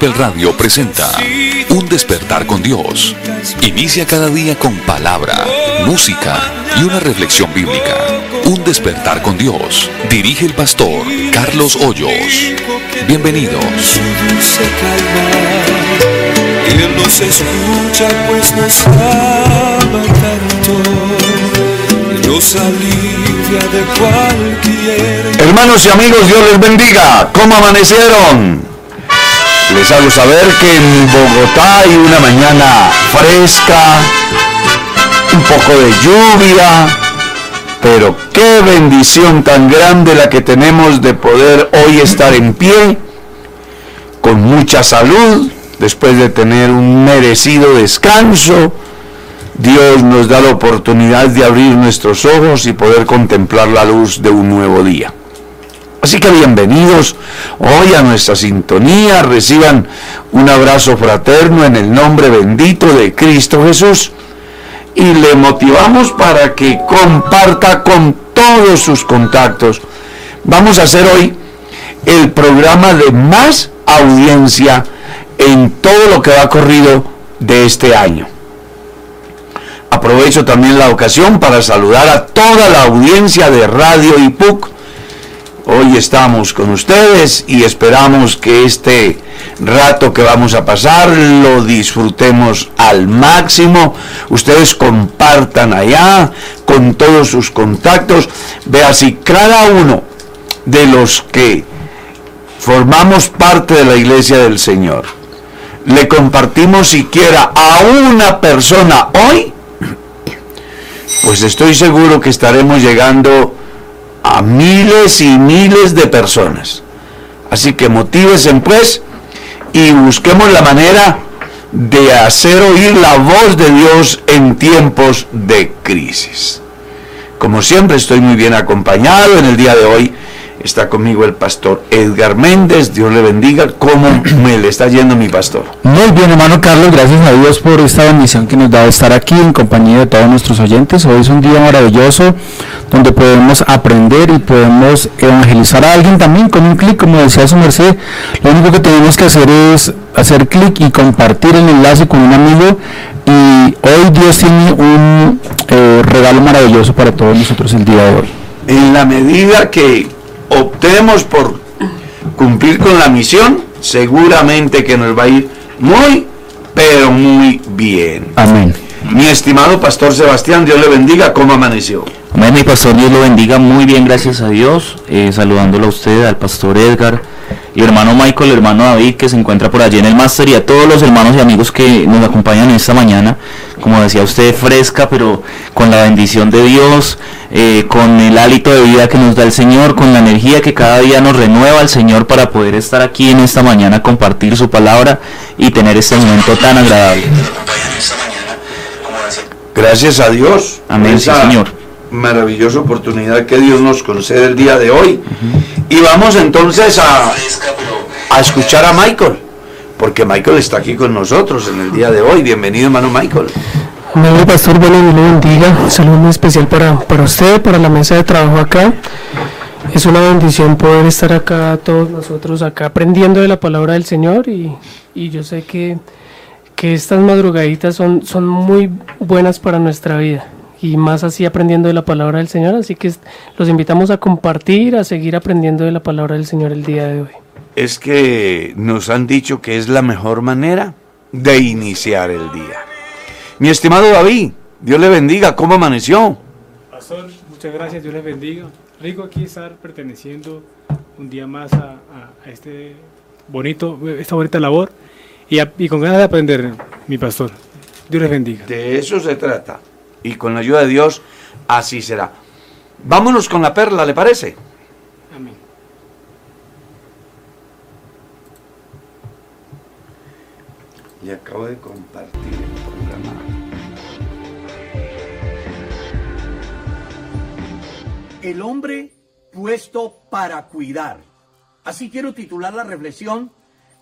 Gospel Radio presenta Un despertar con Dios. Inicia cada día con palabra, música y una reflexión bíblica. Un despertar con Dios. Dirige el pastor Carlos Hoyos. Bienvenidos. Hermanos y amigos, Dios les bendiga. ¿Cómo amanecieron? Les hago saber que en Bogotá hay una mañana fresca, un poco de lluvia, pero qué bendición tan grande la que tenemos de poder hoy estar en pie, con mucha salud, después de tener un merecido descanso. Dios nos da la oportunidad de abrir nuestros ojos y poder contemplar la luz de un nuevo día. Así que bienvenidos hoy a nuestra sintonía, reciban un abrazo fraterno en el nombre bendito de Cristo Jesús y le motivamos para que comparta con todos sus contactos. Vamos a hacer hoy el programa de más audiencia en todo lo que ha corrido de este año. Aprovecho también la ocasión para saludar a toda la audiencia de Radio IPUC Hoy estamos con ustedes y esperamos que este rato que vamos a pasar lo disfrutemos al máximo. Ustedes compartan allá con todos sus contactos. Vea si cada uno de los que formamos parte de la iglesia del Señor le compartimos siquiera a una persona hoy, pues estoy seguro que estaremos llegando a miles y miles de personas. Así que motívese pues y busquemos la manera de hacer oír la voz de Dios en tiempos de crisis. Como siempre estoy muy bien acompañado en el día de hoy Está conmigo el pastor Edgar Méndez. Dios le bendiga. ¿Cómo me le está yendo mi pastor? Muy bien, hermano Carlos. Gracias a Dios por esta bendición que nos da de estar aquí en compañía de todos nuestros oyentes. Hoy es un día maravilloso donde podemos aprender y podemos evangelizar a alguien también con un clic, como decía su merced. Lo único que tenemos que hacer es hacer clic y compartir el enlace con un amigo. Y hoy Dios tiene un eh, regalo maravilloso para todos nosotros el día de hoy. En la medida que optemos por cumplir con la misión, seguramente que nos va a ir muy, pero muy bien. Amén. Mi estimado pastor Sebastián, Dios le bendiga, ¿cómo amaneció? Amén, mi pastor, Dios lo bendiga muy bien, gracias a Dios. Eh, saludándolo a usted, al pastor Edgar, y hermano Michael, hermano David, que se encuentra por allí en el máster, y a todos los hermanos y amigos que nos acompañan esta mañana. Como decía usted, fresca, pero con la bendición de Dios, eh, con el hálito de vida que nos da el Señor, con la energía que cada día nos renueva el Señor para poder estar aquí en esta mañana, compartir su palabra y tener este momento tan agradable. Gracias a Dios. Amén, sí, Señor maravillosa oportunidad que Dios nos concede el día de hoy. Y vamos entonces a, a escuchar a Michael, porque Michael está aquí con nosotros en el día de hoy. Bienvenido, hermano Michael. Amén, pastor, bueno, Dios lo bendiga. Un saludo muy especial para, para usted, para la mesa de trabajo acá. Es una bendición poder estar acá, todos nosotros acá, aprendiendo de la palabra del Señor y, y yo sé que, que estas madrugaditas son, son muy buenas para nuestra vida y más así aprendiendo de la palabra del Señor. Así que los invitamos a compartir, a seguir aprendiendo de la palabra del Señor el día de hoy. Es que nos han dicho que es la mejor manera de iniciar el día. Mi estimado David, Dios le bendiga, ¿cómo amaneció? Pastor, muchas gracias, Dios le bendiga. Rico aquí estar perteneciendo un día más a, este bonito, esta bonita labor y, y con ganas de aprender, mi pastor. Dios les bendiga. De eso se trata y con la ayuda de Dios así será. Vámonos con la perla, ¿le parece? Amén. Y acabo de compartir el programa. El hombre puesto para cuidar. Así quiero titular la reflexión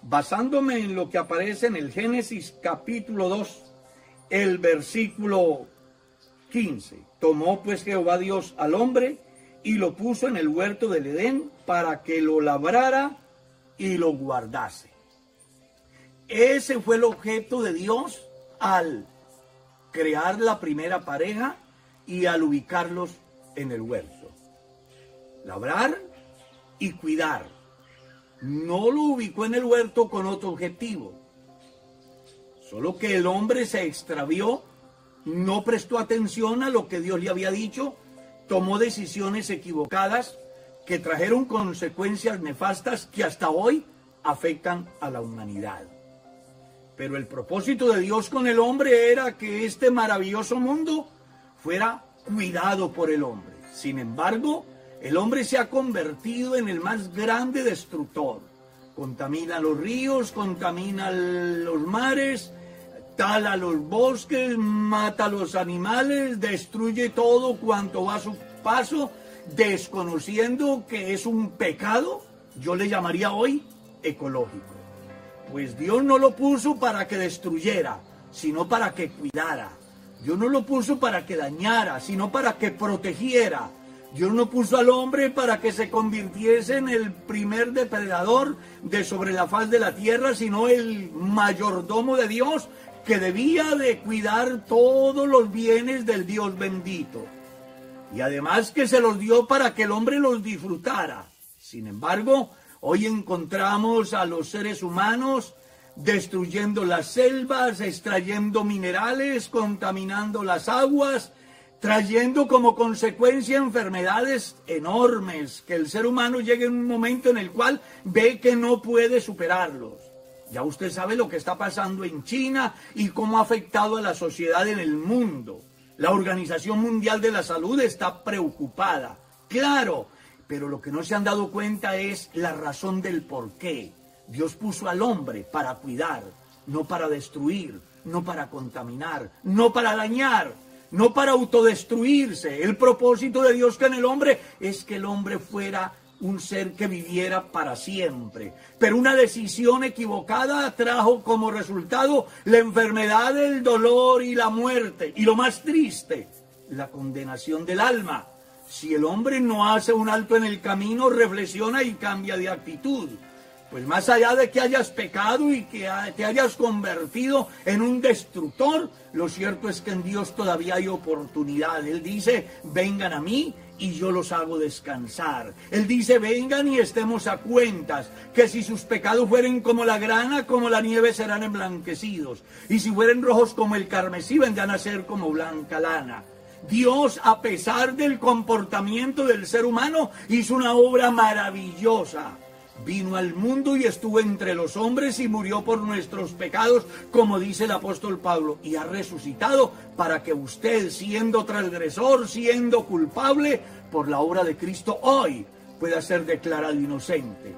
basándome en lo que aparece en el Génesis capítulo 2, el versículo 15. Tomó pues Jehová Dios al hombre y lo puso en el huerto del Edén para que lo labrara y lo guardase. Ese fue el objeto de Dios al crear la primera pareja y al ubicarlos en el huerto. Labrar y cuidar. No lo ubicó en el huerto con otro objetivo. Solo que el hombre se extravió no prestó atención a lo que Dios le había dicho, tomó decisiones equivocadas que trajeron consecuencias nefastas que hasta hoy afectan a la humanidad. Pero el propósito de Dios con el hombre era que este maravilloso mundo fuera cuidado por el hombre. Sin embargo, el hombre se ha convertido en el más grande destructor. Contamina los ríos, contamina los mares, tala los bosques, mata los animales, destruye todo cuanto va a su paso, desconociendo que es un pecado, yo le llamaría hoy ecológico. Pues Dios no lo puso para que destruyera, sino para que cuidara. Dios no lo puso para que dañara, sino para que protegiera. Dios no puso al hombre para que se convirtiese en el primer depredador de sobre la faz de la tierra, sino el mayordomo de Dios que debía de cuidar todos los bienes del Dios bendito. Y además que se los dio para que el hombre los disfrutara. Sin embargo, hoy encontramos a los seres humanos destruyendo las selvas, extrayendo minerales, contaminando las aguas, trayendo como consecuencia enfermedades enormes, que el ser humano llegue en un momento en el cual ve que no puede superarlos. Ya usted sabe lo que está pasando en China y cómo ha afectado a la sociedad en el mundo. La Organización Mundial de la Salud está preocupada, claro, pero lo que no se han dado cuenta es la razón del por qué. Dios puso al hombre para cuidar, no para destruir, no para contaminar, no para dañar, no para autodestruirse. El propósito de Dios con el hombre es que el hombre fuera un ser que viviera para siempre. Pero una decisión equivocada trajo como resultado la enfermedad, el dolor y la muerte. Y lo más triste, la condenación del alma. Si el hombre no hace un alto en el camino, reflexiona y cambia de actitud. Pues más allá de que hayas pecado y que te hayas convertido en un destructor, lo cierto es que en Dios todavía hay oportunidad. Él dice, vengan a mí y yo los hago descansar. Él dice, vengan y estemos a cuentas, que si sus pecados fueren como la grana, como la nieve serán emblanquecidos, y si fueren rojos como el carmesí, vendrán a ser como blanca lana. Dios, a pesar del comportamiento del ser humano, hizo una obra maravillosa. Vino al mundo y estuvo entre los hombres y murió por nuestros pecados, como dice el apóstol Pablo, y ha resucitado para que usted, siendo transgresor, siendo culpable por la obra de Cristo, hoy pueda ser declarado inocente.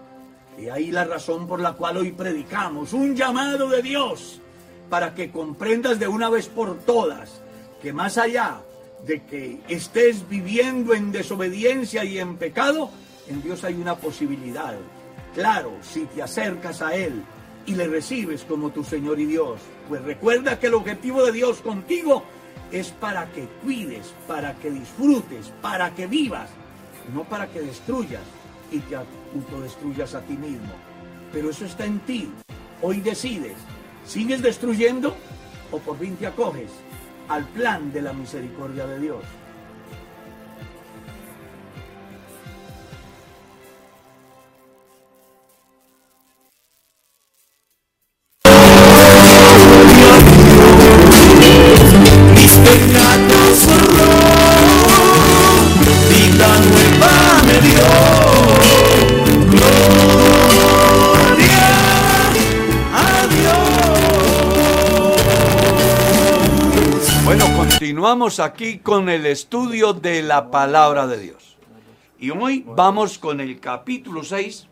Y ahí la razón por la cual hoy predicamos, un llamado de Dios para que comprendas de una vez por todas que más allá de que estés viviendo en desobediencia y en pecado, en Dios hay una posibilidad. Claro, si te acercas a Él y le recibes como tu Señor y Dios, pues recuerda que el objetivo de Dios contigo es para que cuides, para que disfrutes, para que vivas, no para que destruyas y te autodestruyas a ti mismo. Pero eso está en ti. Hoy decides, ¿sigues destruyendo o por fin te acoges al plan de la misericordia de Dios? Continuamos aquí con el estudio de la palabra de Dios. Y hoy vamos con el capítulo 6,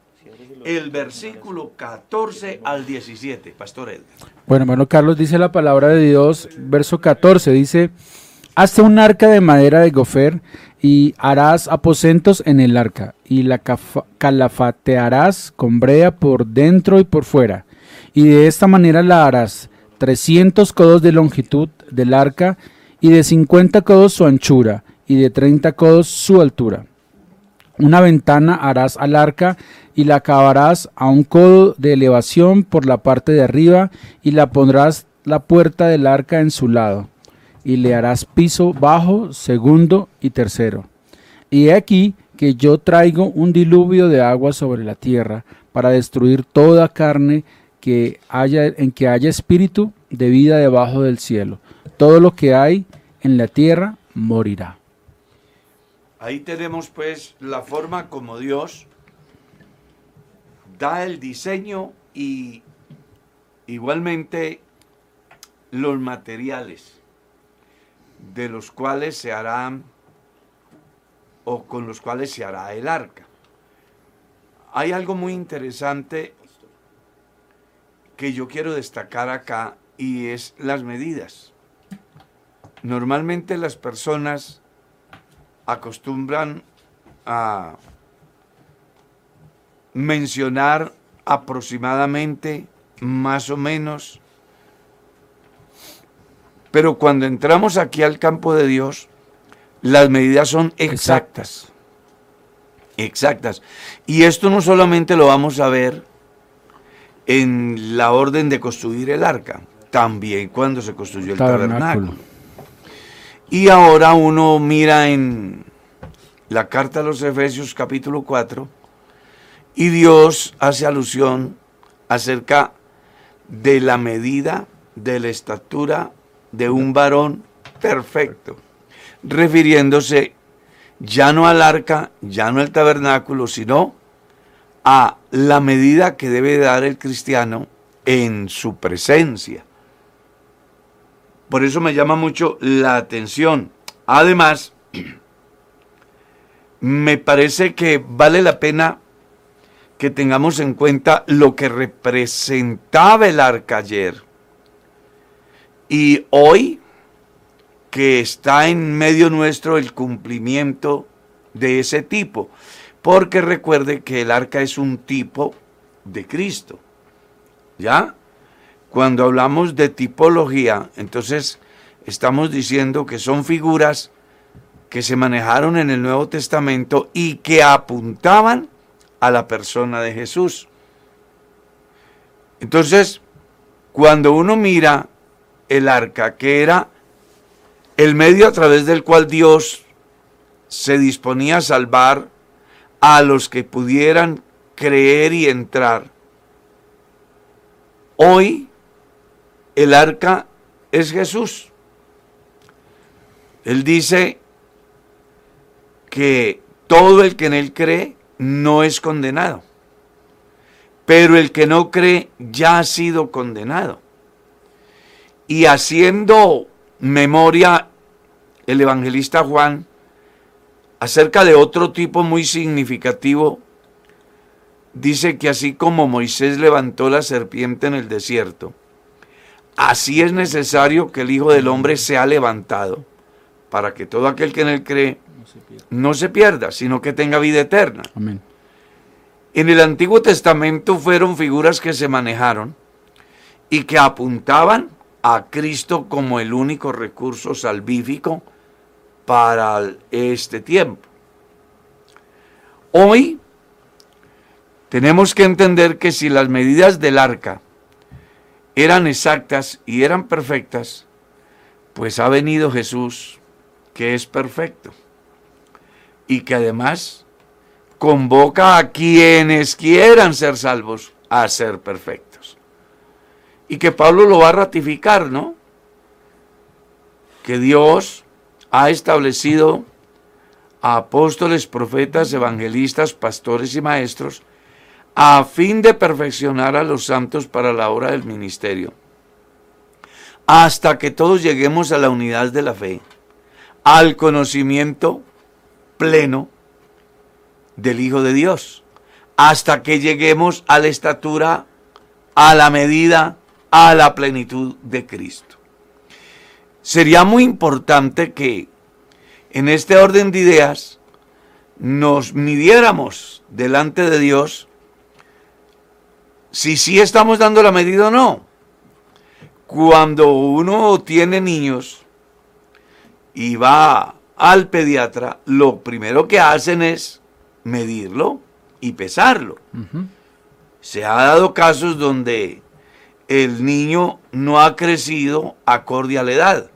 el versículo 14 al 17, Pastor Edgar. Bueno, hermano Carlos dice la palabra de Dios, verso 14, dice, Hazte un arca de madera de gofer y harás aposentos en el arca y la calafatearás con brea por dentro y por fuera. Y de esta manera la harás 300 codos de longitud del arca y de 50 codos su anchura y de 30 codos su altura. Una ventana harás al arca y la acabarás a un codo de elevación por la parte de arriba y la pondrás la puerta del arca en su lado y le harás piso bajo, segundo y tercero. Y he aquí que yo traigo un diluvio de agua sobre la tierra para destruir toda carne que haya en que haya espíritu de vida debajo del cielo. Todo lo que hay en la tierra morirá. Ahí tenemos pues la forma como Dios da el diseño y igualmente los materiales de los cuales se harán o con los cuales se hará el arca. Hay algo muy interesante que yo quiero destacar acá y es las medidas. Normalmente las personas acostumbran a mencionar aproximadamente, más o menos, pero cuando entramos aquí al campo de Dios, las medidas son exactas. Exactas. Y esto no solamente lo vamos a ver en la orden de construir el arca, también cuando se construyó el Tabernáculo. Y ahora uno mira en la carta a los Efesios capítulo 4 y Dios hace alusión acerca de la medida, de la estatura de un varón perfecto, refiriéndose ya no al arca, ya no al tabernáculo, sino a la medida que debe dar el cristiano en su presencia. Por eso me llama mucho la atención. Además, me parece que vale la pena que tengamos en cuenta lo que representaba el arca ayer. Y hoy, que está en medio nuestro el cumplimiento de ese tipo. Porque recuerde que el arca es un tipo de Cristo. ¿Ya? Cuando hablamos de tipología, entonces estamos diciendo que son figuras que se manejaron en el Nuevo Testamento y que apuntaban a la persona de Jesús. Entonces, cuando uno mira el arca, que era el medio a través del cual Dios se disponía a salvar a los que pudieran creer y entrar, hoy el arca es Jesús. Él dice que todo el que en Él cree no es condenado, pero el que no cree ya ha sido condenado. Y haciendo memoria el evangelista Juan acerca de otro tipo muy significativo, dice que así como Moisés levantó la serpiente en el desierto, así es necesario que el Hijo del Hombre sea levantado, para que todo aquel que en él cree no se pierda, sino que tenga vida eterna. Amén. En el Antiguo Testamento fueron figuras que se manejaron y que apuntaban a Cristo como el único recurso salvífico para este tiempo. Hoy tenemos que entender que si las medidas del arca eran exactas y eran perfectas, pues ha venido Jesús que es perfecto y que además convoca a quienes quieran ser salvos a ser perfectos. Y que Pablo lo va a ratificar, ¿no? Que Dios ha establecido a apóstoles, profetas, evangelistas, pastores y maestros a fin de perfeccionar a los santos para la hora del ministerio, hasta que todos lleguemos a la unidad de la fe, al conocimiento pleno del Hijo de Dios, hasta que lleguemos a la estatura, a la medida, a la plenitud de Cristo. Sería muy importante que en este orden de ideas nos midiéramos delante de Dios si sí estamos dando la medida o no. Cuando uno tiene niños y va al pediatra, lo primero que hacen es medirlo y pesarlo. Se ha dado casos donde el niño no ha crecido acorde a la edad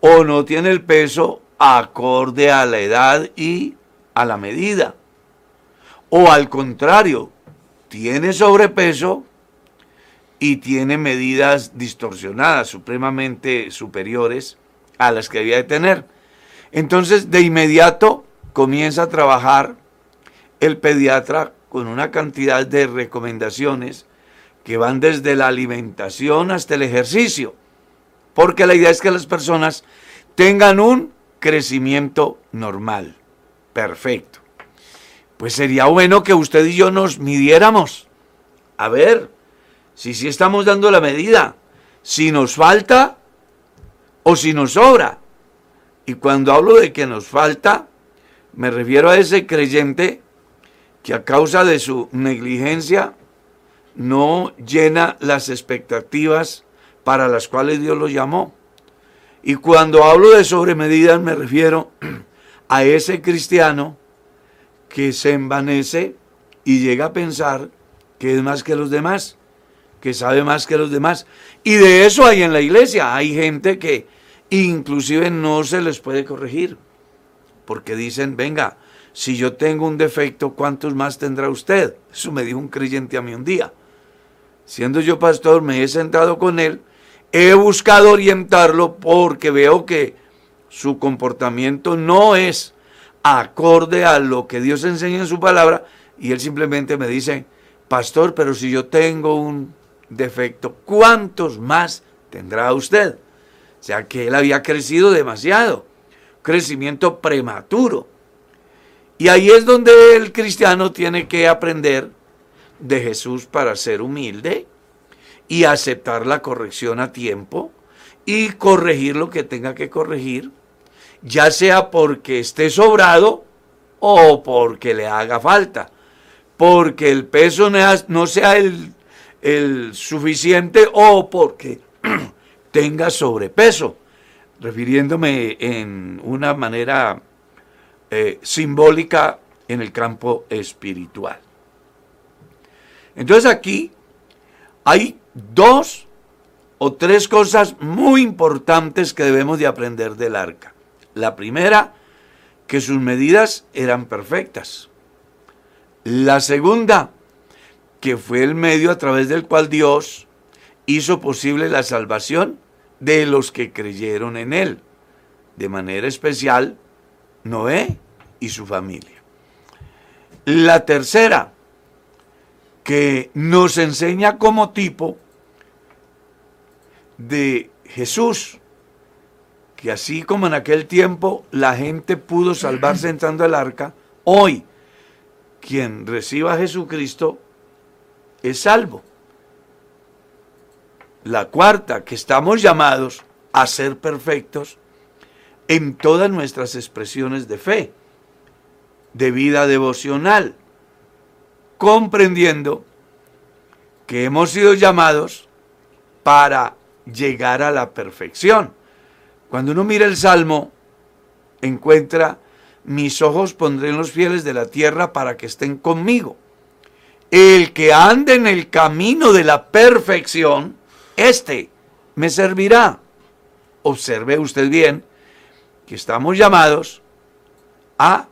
o no tiene el peso acorde a la edad y a la medida. O al contrario, tiene sobrepeso y tiene medidas distorsionadas, supremamente superiores a las que debía de tener. Entonces, de inmediato comienza a trabajar el pediatra con una cantidad de recomendaciones que van desde la alimentación hasta el ejercicio, porque la idea es que las personas tengan un crecimiento normal, perfecto. Pues sería bueno que usted y yo nos midiéramos. A ver, si sí estamos dando la medida, si nos falta o si nos sobra. Y cuando hablo de que nos falta, me refiero a ese creyente que a causa de su negligencia no llena las expectativas para las cuales Dios lo llamó. Y cuando hablo de sobremedidas me refiero a ese cristiano que se envanece y llega a pensar que es más que los demás, que sabe más que los demás. Y de eso hay en la iglesia. Hay gente que inclusive no se les puede corregir, porque dicen, venga, si yo tengo un defecto, ¿cuántos más tendrá usted? Eso me dijo un creyente a mí un día. Siendo yo pastor, me he sentado con él, he buscado orientarlo porque veo que su comportamiento no es acorde a lo que Dios enseña en su palabra y él simplemente me dice, pastor, pero si yo tengo un defecto, ¿cuántos más tendrá usted? O sea que él había crecido demasiado, crecimiento prematuro. Y ahí es donde el cristiano tiene que aprender de Jesús para ser humilde y aceptar la corrección a tiempo y corregir lo que tenga que corregir ya sea porque esté sobrado o porque le haga falta, porque el peso no sea el, suficiente o porque tenga sobrepeso, refiriéndome en una manera eh, simbólica en el campo espiritual. Entonces aquí hay dos o tres cosas muy importantes que debemos de aprender del arca. La primera, que sus medidas eran perfectas. La segunda, que fue el medio a través del cual Dios hizo posible la salvación de los que creyeron en Él. de manera especial Noé y su familia. La tercera, que nos enseña como tipo de Jesús, que así como en aquel tiempo la gente pudo salvarse entrando al arca, hoy quien reciba a Jesucristo es salvo. La cuarta, que estamos llamados a ser perfectos en todas nuestras expresiones de fe, de vida devocional, comprendiendo que hemos sido llamados para llegar a la perfección. Cuando uno mira el Salmo, encuentra, mis ojos pondré en los fieles de la tierra para que estén conmigo. El que ande en el camino de la perfección, este me servirá. Observe usted bien que estamos llamados a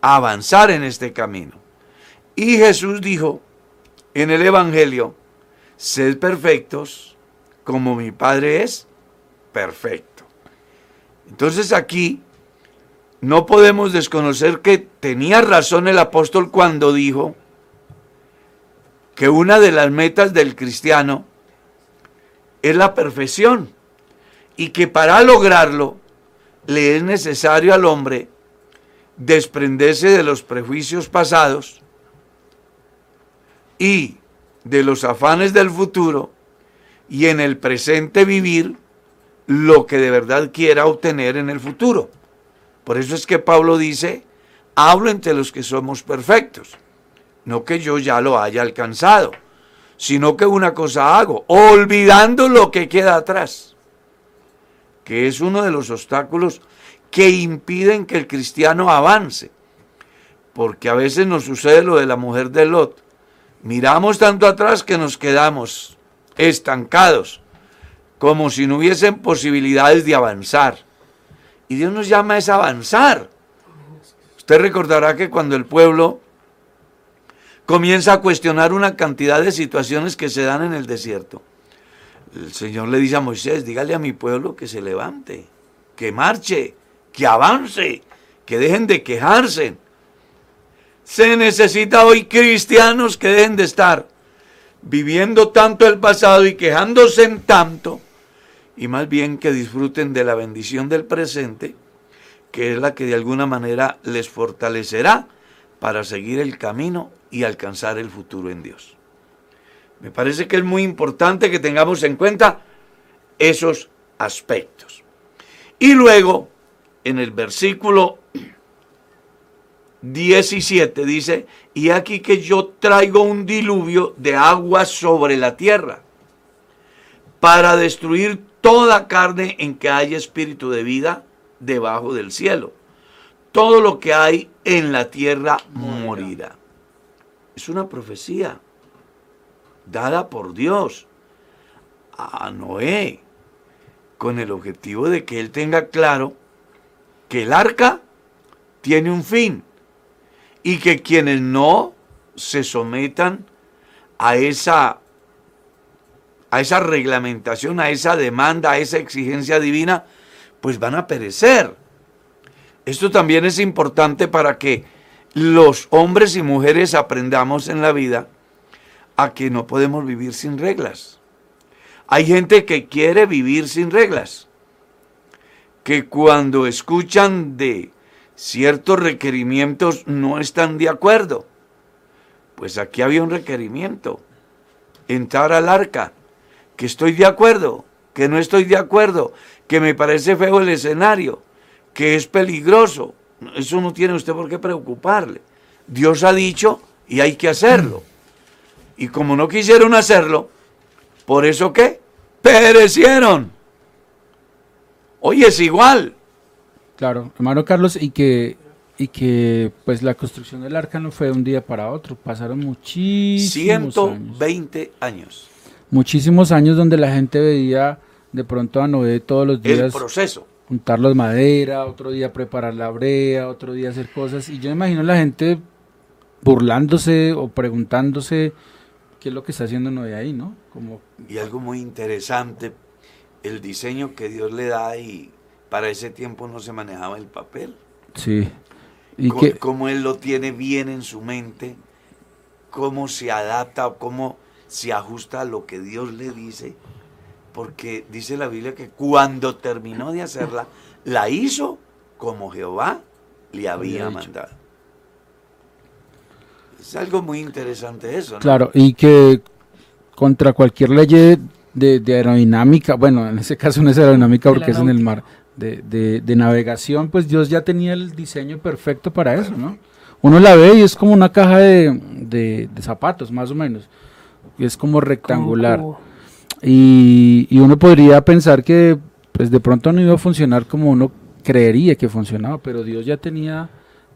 avanzar en este camino. Y Jesús dijo en el Evangelio, sed perfectos como mi Padre es perfecto. Entonces aquí no podemos desconocer que tenía razón el apóstol cuando dijo que una de las metas del cristiano es la perfección y que para lograrlo le es necesario al hombre desprenderse de los prejuicios pasados y de los afanes del futuro y en el presente vivir lo que de verdad quiera obtener en el futuro. Por eso es que Pablo dice, hablo entre los que somos perfectos, no que yo ya lo haya alcanzado, sino que una cosa hago, olvidando lo que queda atrás, que es uno de los obstáculos que impiden que el cristiano avance. Porque a veces nos sucede lo de la mujer de Lot. Miramos tanto atrás que nos quedamos estancados, como si no hubiesen posibilidades de avanzar. Y Dios nos llama a avanzar. Usted recordará que cuando el pueblo comienza a cuestionar una cantidad de situaciones que se dan en el desierto, el Señor le dice a Moisés, dígale a mi pueblo que se levante, que marche, que avance, que dejen de quejarse. Se necesita hoy cristianos que dejen de estar viviendo tanto el pasado y quejándose en tanto, y más bien que disfruten de la bendición del presente, que es la que de alguna manera les fortalecerá para seguir el camino y alcanzar el futuro en Dios. Me parece que es muy importante que tengamos en cuenta esos aspectos. Y luego, en el versículo 17 dice, y aquí que yo traigo un diluvio de agua sobre la tierra para destruir toda carne en que haya espíritu de vida debajo del cielo. Todo lo que hay en la tierra morirá. Es una profecía dada por Dios a Noé con el objetivo de que él tenga claro que el arca tiene un fin y que quienes no se sometan a esa a esa reglamentación, a esa demanda, a esa exigencia divina, pues van a perecer. Esto también es importante para que los hombres y mujeres aprendamos en la vida a que no podemos vivir sin reglas. Hay gente que quiere vivir sin reglas, que cuando escuchan de ciertos requerimientos no están de acuerdo. Pues aquí había un requerimiento, entrar al arca, que estoy de acuerdo, que no estoy de acuerdo, que me parece feo el escenario, que es peligroso. Eso no tiene usted por qué preocuparle. Dios ha dicho y hay que hacerlo. Y como no quisieron hacerlo, ¿por eso qué? Perecieron. Hoy es igual. Claro, hermano Carlos, y que, y que pues la construcción del arca no fue de un día para otro, pasaron muchísimos 120 años. Muchísimos años donde la gente veía de pronto a Noé todos los días. El proceso. Juntar los madera, otro día preparar la brea, otro día hacer cosas. Y yo imagino la gente burlándose o preguntándose qué es lo que está haciendo Noé ahí, ¿no? Como... Y algo muy interesante, el diseño que Dios le da y para ese tiempo no se manejaba el papel. Sí. Y Co- que, cómo él lo tiene bien en su mente, cómo se adapta, cómo se ajusta a lo que Dios le dice, porque dice la Biblia que cuando terminó de hacerla, la hizo como Jehová le había mandado. Es algo muy interesante eso, ¿no? claro, y que contra cualquier ley de, de- aerodinámica, bueno, en ese caso no es aerodinámica porque es en el mar, de, de- de navegación, pues Dios ya tenía el diseño perfecto para eso, ¿no? Uno la ve y es como una caja de, de- de zapatos, más o menos. Es como rectangular. Como- Y, y uno podría pensar que pues de pronto no iba a funcionar como uno creería que funcionaba, pero Dios ya tenía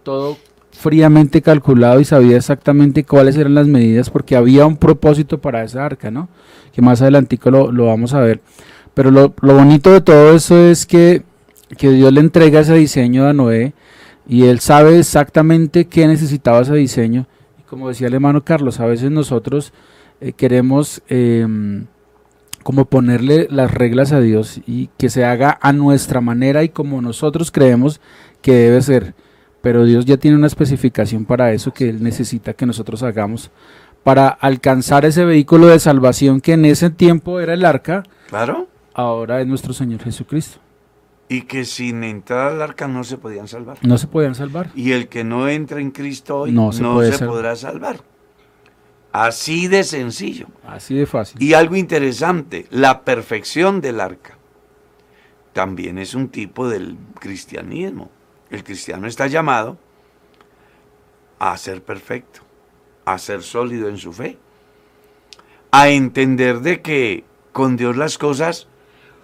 todo fríamente calculado y sabía exactamente cuáles eran las medidas porque había un propósito para esa arca, ¿no? Que más adelantico lo, lo vamos a ver. Pero lo, lo bonito de todo eso es que, que Dios le entrega ese diseño a Noé y él sabe exactamente qué necesitaba ese diseño. Y como decía el hermano Carlos, a veces nosotros eh, queremos em, como ponerle las reglas a Dios y que se haga a nuestra manera y como nosotros creemos que debe ser. Pero Dios ya tiene una especificación para eso que Él necesita que nosotros hagamos para alcanzar ese vehículo de salvación que en ese tiempo era el arca, Claro. ahora es nuestro Señor Jesucristo. Y que sin entrar al arca no se podían salvar. No se podían salvar. Y el que no entra en Cristo hoy No no se podrá salvar. Así de sencillo. Así de fácil. Y algo interesante, la perfección del arca también es un tipo del cristianismo. El cristiano está llamado a ser perfecto, a ser sólido en su fe, a entender de que con Dios las cosas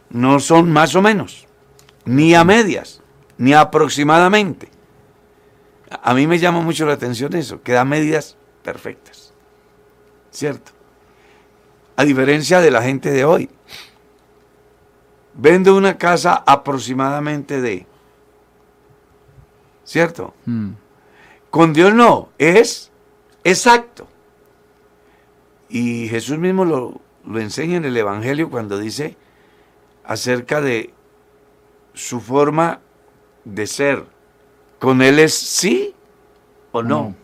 no son más o menos, ni a medias, ni aproximadamente. A mí me llama mucho la atención eso, que da medidas perfectas. ¿Cierto? A diferencia de la gente de hoy. Vende una casa aproximadamente de. ¿Cierto? Mm. Con Dios no, es exacto. Y Jesús mismo lo, lo enseña en el Evangelio cuando dice acerca de su forma de ser. Con Él es sí o no. No.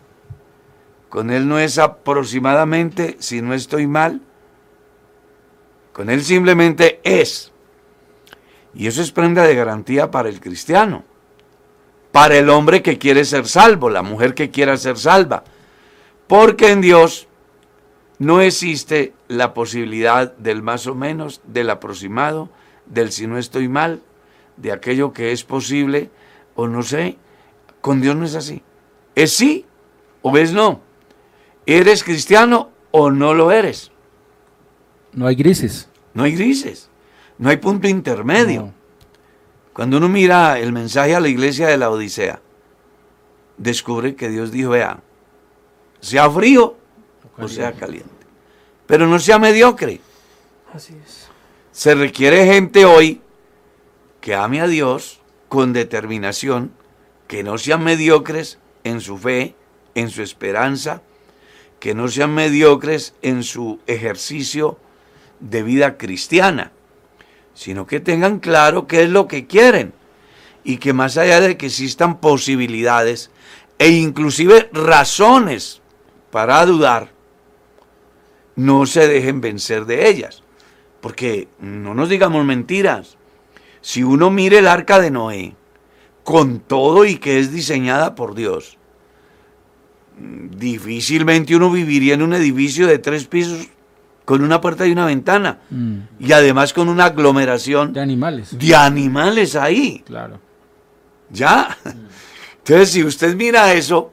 Con Él no es aproximadamente, si no estoy mal. Con Él simplemente es. Y eso es prenda de garantía para el cristiano. Para el hombre que quiere ser salvo, la mujer que quiera ser salva. Porque en Dios no existe la posibilidad del más o menos, del aproximado, del si no estoy mal, de aquello que es posible o no sé. Con Dios no es así. Es sí o es no. ¿Eres cristiano o no lo eres? No hay grises. No hay grises. No hay punto intermedio. No. Cuando uno mira el mensaje a la iglesia de la Odisea, descubre que Dios dijo, vea, sea frío o sea caliente. Pero no sea mediocre. Así es. Se requiere gente hoy que ame a Dios con determinación, que no sean mediocres en su fe, en su esperanza, que no sean mediocres en su ejercicio de vida cristiana, sino que tengan claro qué es lo que quieren y que más allá de que existan posibilidades e inclusive razones para dudar, no se dejen vencer de ellas. Porque no nos digamos mentiras. Si uno mire el arca de Noé, con todo y que es diseñada por Dios, difícilmente uno viviría en un edificio de tres pisos con una puerta y una ventana. Mm. Y además con una aglomeración De animales. de animales ahí. Claro. ¿Ya? Entonces, si usted mira eso,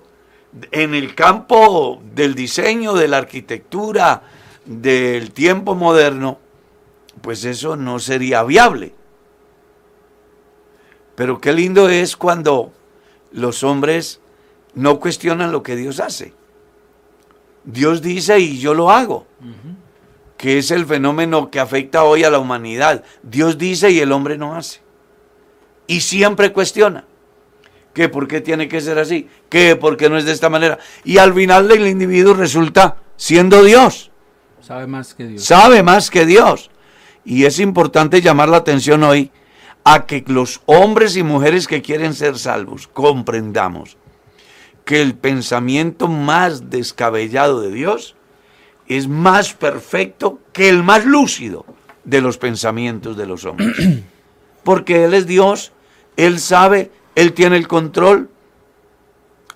en el campo del diseño, de la arquitectura, del tiempo moderno, pues eso no sería viable. Pero qué lindo es cuando los hombres no cuestionan lo que Dios hace. Dios dice y yo lo hago, que es el fenómeno que afecta hoy a la humanidad. Dios dice y el hombre no hace. Y siempre cuestiona. ¿Qué? ¿Por qué tiene que ser así? ¿Qué? ¿Por qué no es de esta manera? Y al final el individuo resulta siendo Dios. Sabe más que Dios. Sabe más que Dios. Y es importante llamar la atención hoy a que los hombres y mujeres que quieren ser salvos comprendamos que el pensamiento más descabellado de Dios es más perfecto que el más lúcido de los pensamientos de los hombres. Porque Él es Dios, Él sabe, Él tiene el control.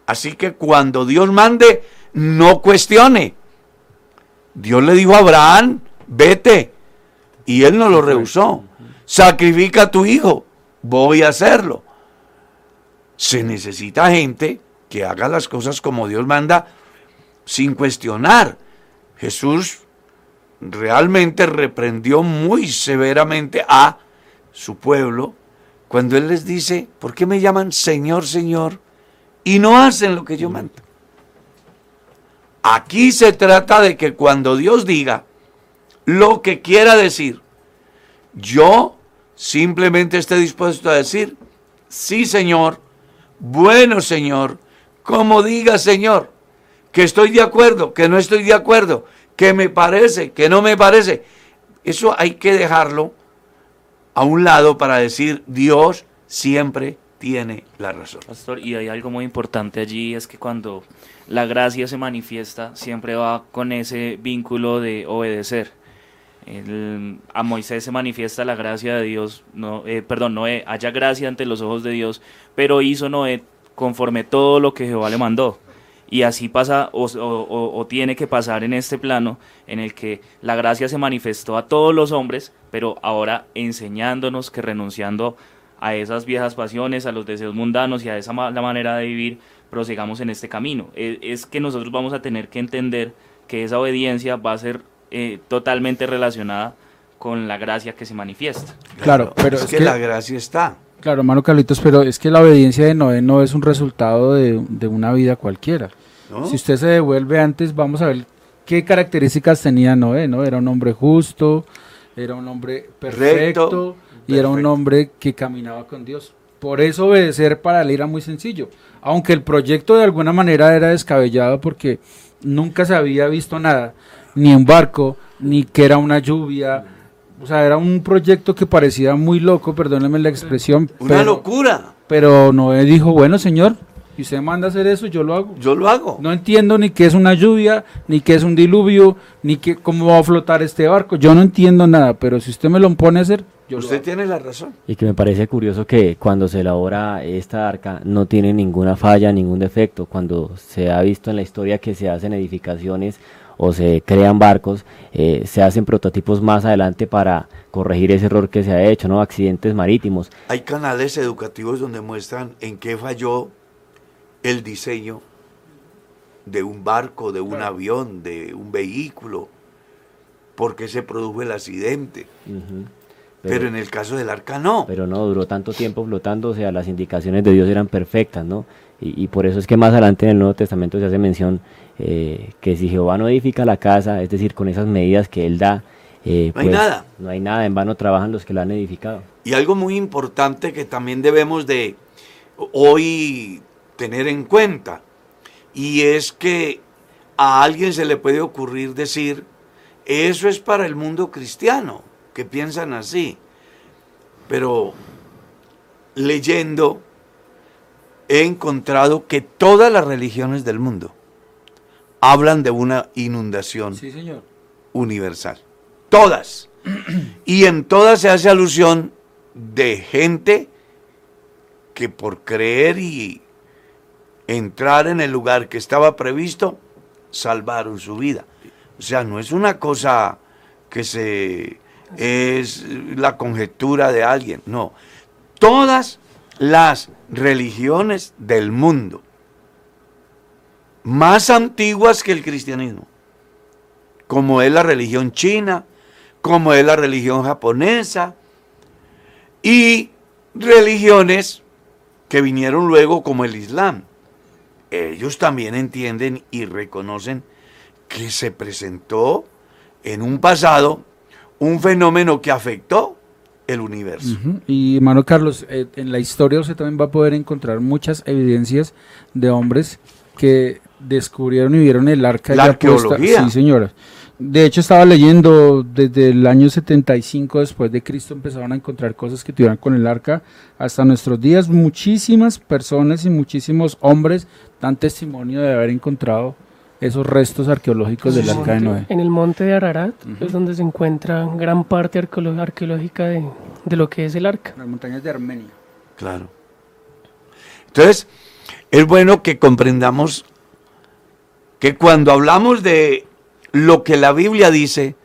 Así que cuando Dios mande, no cuestione. Dios le dijo a Abraham, vete. Y él no lo rehusó. Sacrifica a tu hijo. Voy a hacerlo. Se necesita gente que haga las cosas como Dios manda sin cuestionar. Jesús realmente reprendió muy severamente a su pueblo cuando Él les dice, ¿por qué me llaman Señor, Señor? Y no hacen lo que yo mando. Aquí se trata de que cuando Dios diga lo que quiera decir, yo simplemente esté dispuesto a decir, sí Señor, bueno Señor, como diga Señor, que estoy de acuerdo, que no estoy de acuerdo, que me parece, que no me parece. Eso hay que dejarlo a un lado para decir Dios siempre tiene la razón. Pastor, y hay algo muy importante allí, es que cuando la gracia se manifiesta, siempre va con ese vínculo de obedecer. a Moisés se manifiesta la gracia de Dios, no, eh, perdón, Noé, haya gracia ante los ojos de Dios, pero hizo Noé conforme todo lo que Jehová le mandó. Y así pasa o, tiene que pasar en este plano en el que la gracia se manifestó a todos los hombres, pero ahora enseñándonos que renunciando a esas viejas pasiones, a los deseos mundanos y a esa la manera de vivir, prosigamos en este camino. Es, es, que nosotros vamos a tener que entender que esa obediencia va a ser eh, totalmente relacionada con la gracia que se manifiesta. Claro, pero es, que, la gracia está. Claro, hermano Carlitos, pero es que la obediencia de Noé no es un resultado de, de una vida cualquiera. Si usted se devuelve antes, vamos a ver qué características tenía Noé, ¿no? Era un hombre justo, era un hombre perfecto y era un hombre que caminaba con Dios. Por eso obedecer para él era muy sencillo. Aunque el proyecto de alguna manera era descabellado porque nunca se había visto nada, ni un barco, ni que era una lluvia. O sea, era un proyecto que parecía muy loco, perdónenme la expresión. Una locura. Pero Noé dijo, bueno, señor, si usted manda hacer eso, yo lo hago. Yo lo hago. No entiendo ni qué es una lluvia, ni qué es un diluvio, ni qué, cómo va a flotar este barco. Yo no entiendo nada, pero si usted me lo pone a hacer, Usted tiene la razón. Y que me parece curioso que cuando se elabora esta arca no tiene ninguna falla, ningún defecto. Cuando se ha visto en la historia que se hacen edificaciones o se crean barcos, eh, se hacen prototipos más adelante para corregir ese error que se ha hecho, ¿no? Accidentes marítimos. Hay canales educativos donde muestran en qué falló el diseño de un barco, de un avión, de un vehículo, por qué se produjo el accidente. Pero, en el caso del arca no. Pero no, duró tanto tiempo flotando, o sea, las indicaciones de Dios eran perfectas, ¿no? Y, por eso es que más adelante en el Nuevo Testamento se hace mención eh, que si Jehová no edifica la casa, es decir, con esas medidas que Él da, eh, no hay pues, nada. No hay nada, en vano trabajan los que lo han edificado. Y algo muy importante que también debemos de hoy tener en cuenta, y es que a alguien se le puede ocurrir decir, eso es para el mundo cristiano que piensan así. Pero leyendo he encontrado que todas las religiones del mundo hablan de una inundación universal. Todas. Y en todas se hace alusión de gente que por creer y entrar en el lugar que estaba previsto, salvaron su vida. O sea, no es una cosa que se es la conjetura de alguien. No. Todas las religiones del mundo, más antiguas que el cristianismo, como es la religión china, como es la religión japonesa, y religiones que vinieron luego como el Islam. Ellos también entienden y reconocen que se presentó en un pasado un fenómeno que afectó el universo. Y hermano Carlos, eh, en la historia usted también va a poder encontrar muchas evidencias de hombres que descubrieron y vieron el arca. La puesta- arqueología. Sí, señora. De hecho, estaba leyendo desde el año 75 después de Cristo empezaron a encontrar cosas que tuvieran con el arca. Hasta nuestros días, muchísimas personas y muchísimos hombres dan testimonio de haber encontrado esos restos arqueológicos del arca de Noé. En el monte de Ararat es donde se encuentra gran parte arqueológica de, de lo que es el arca. Las montañas de Armenia. Claro. Entonces, es bueno que comprendamos que cuando hablamos de lo que la Biblia dice,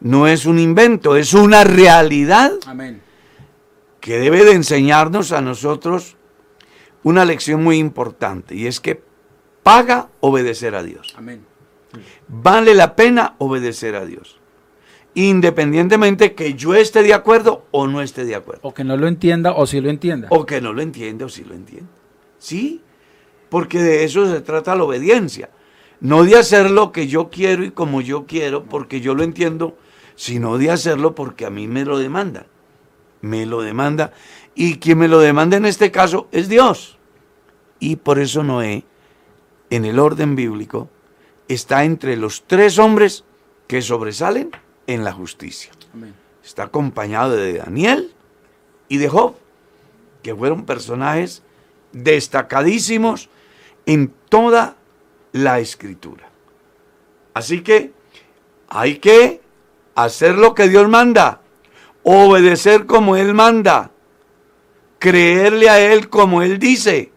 no es un invento, es una realidad Amén. que debe de enseñarnos a nosotros una lección muy importante, y es que paga obedecer a Dios. Amén. Vale la pena obedecer a Dios, independientemente que yo esté de acuerdo o no esté de acuerdo. O que no lo entienda o sí lo entienda. O que no lo entiende o sí lo entiende. ¿Sí? Porque de eso se trata la obediencia. No de hacer lo que yo quiero y como yo quiero, porque yo lo entiendo, sino de hacerlo porque a mí me lo demanda. Me lo demanda. Y quien me lo demanda en este caso es Dios. Y por eso Noé, en el orden bíblico, está entre los tres hombres que sobresalen en la justicia. Amén. Está acompañado de Daniel y de Job, que fueron personajes destacadísimos en toda la escritura. Así que hay que hacer lo que Dios manda, obedecer como Él manda, creerle a Él como Él dice,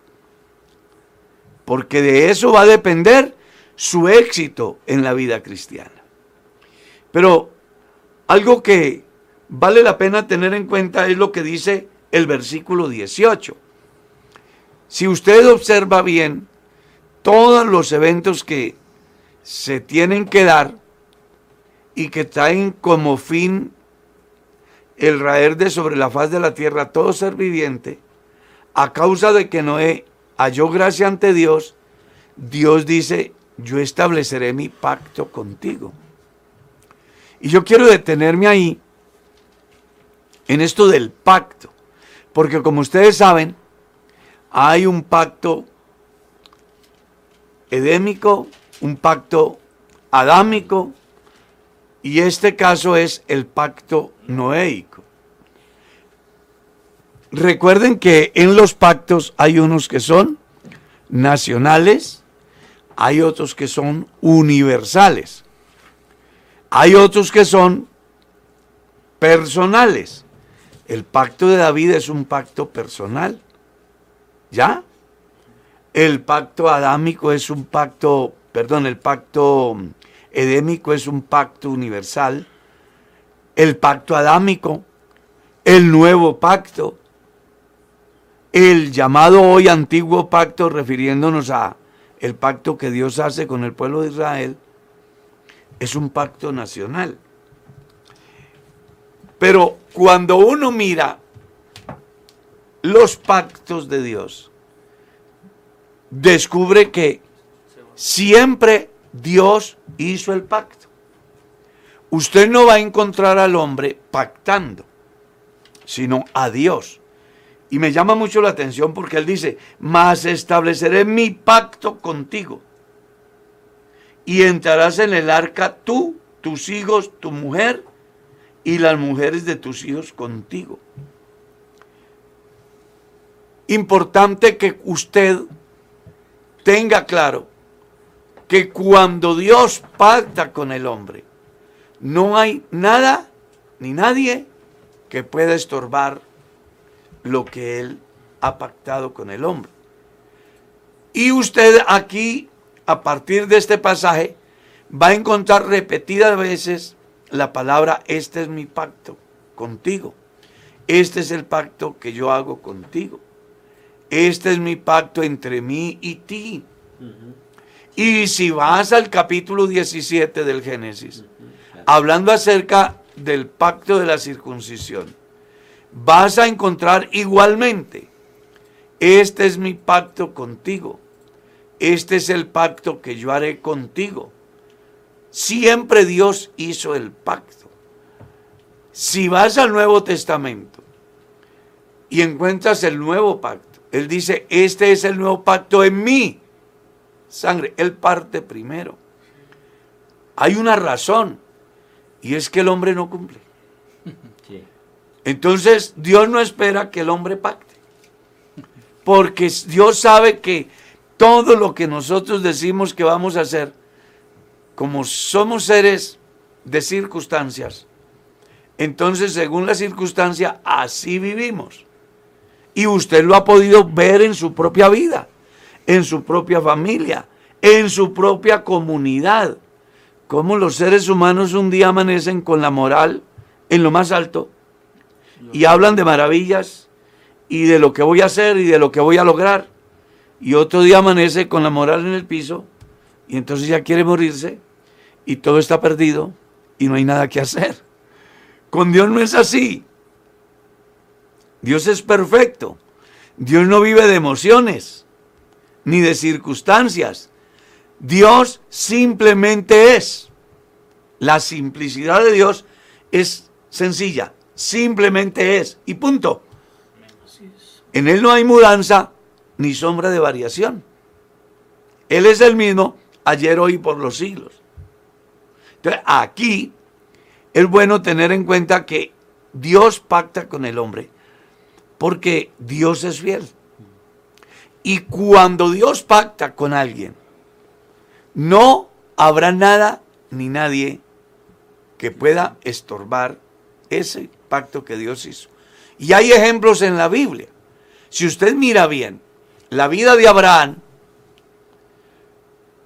porque de eso va a depender su éxito en la vida cristiana. Pero algo que vale la pena tener en cuenta es lo que dice el versículo 18. Si usted observa bien todos los eventos que se tienen que dar y que traen como fin el raer de sobre la faz de la tierra todo ser viviente, a causa de que Noé halló gracia ante Dios, Dios dice, yo estableceré mi pacto contigo. Y yo quiero detenerme ahí en esto del pacto, porque como ustedes saben, hay un pacto edémico, un pacto adámico, y este caso es el pacto noéico. Recuerden que en los pactos hay unos que son nacionales, hay otros que son universales, hay otros que son personales. El pacto de David es un pacto personal. ¿Ya? El pacto adámico es un pacto, perdón, el pacto edémico es un pacto universal. El pacto adámico, el nuevo pacto, el llamado hoy antiguo pacto refiriéndonos a el pacto que Dios hace con el pueblo de Israel, es un pacto nacional. Pero cuando uno mira los pactos de Dios, descubre que siempre Dios hizo el pacto. Usted no va a encontrar al hombre pactando, sino a Dios. Y me llama mucho la atención porque él dice, mas estableceré mi pacto contigo. Y entrarás en el arca tú, tus hijos, tu mujer y las mujeres de tus hijos contigo. Importante que usted tenga claro que cuando Dios pacta con el hombre, no hay nada ni nadie que pueda estorbar lo que Él ha pactado con el hombre. Y usted aquí, a partir de este pasaje, va a encontrar repetidas veces la palabra, este es mi pacto contigo. Este es el pacto que yo hago contigo. Este es mi pacto entre mí y ti. Y si vas al capítulo 17 del Génesis, hablando acerca del pacto de la circuncisión, vas a encontrar igualmente, este es mi pacto contigo, este es el pacto que yo haré contigo. Siempre Dios hizo el pacto. Si vas al Nuevo Testamento y encuentras el nuevo pacto, Él dice, este es el nuevo pacto en mí. sangre. Él parte primero. Hay una razón y es que el hombre no cumple. Entonces Dios no espera que el hombre pacte. Porque Dios sabe que todo lo que nosotros decimos que vamos a hacer, como somos seres de circunstancias, entonces según la circunstancia así vivimos. Y usted lo ha podido ver en su propia vida, en su propia familia, en su propia comunidad. Cómo los seres humanos un día amanecen con la moral en lo más alto y hablan de maravillas y de lo que voy a hacer y de lo que voy a lograr. Y otro día amanece con la moral en el piso y entonces ya quiere morirse y todo está perdido y no hay nada que hacer. Con Dios no es así. Dios es perfecto. Dios no vive de emociones ni de circunstancias. Dios simplemente es. La simplicidad de Dios es sencilla. Simplemente es. Y punto. En Él no hay mudanza ni sombra de variación. Él es el mismo ayer, hoy, por los siglos. Entonces, aquí es bueno tener en cuenta que Dios pacta con el hombre porque Dios es fiel. Y cuando Dios pacta con alguien, no habrá nada ni nadie que pueda estorbar ese pacto que Dios hizo. Y hay ejemplos en la Biblia. Si usted mira bien, la vida de Abraham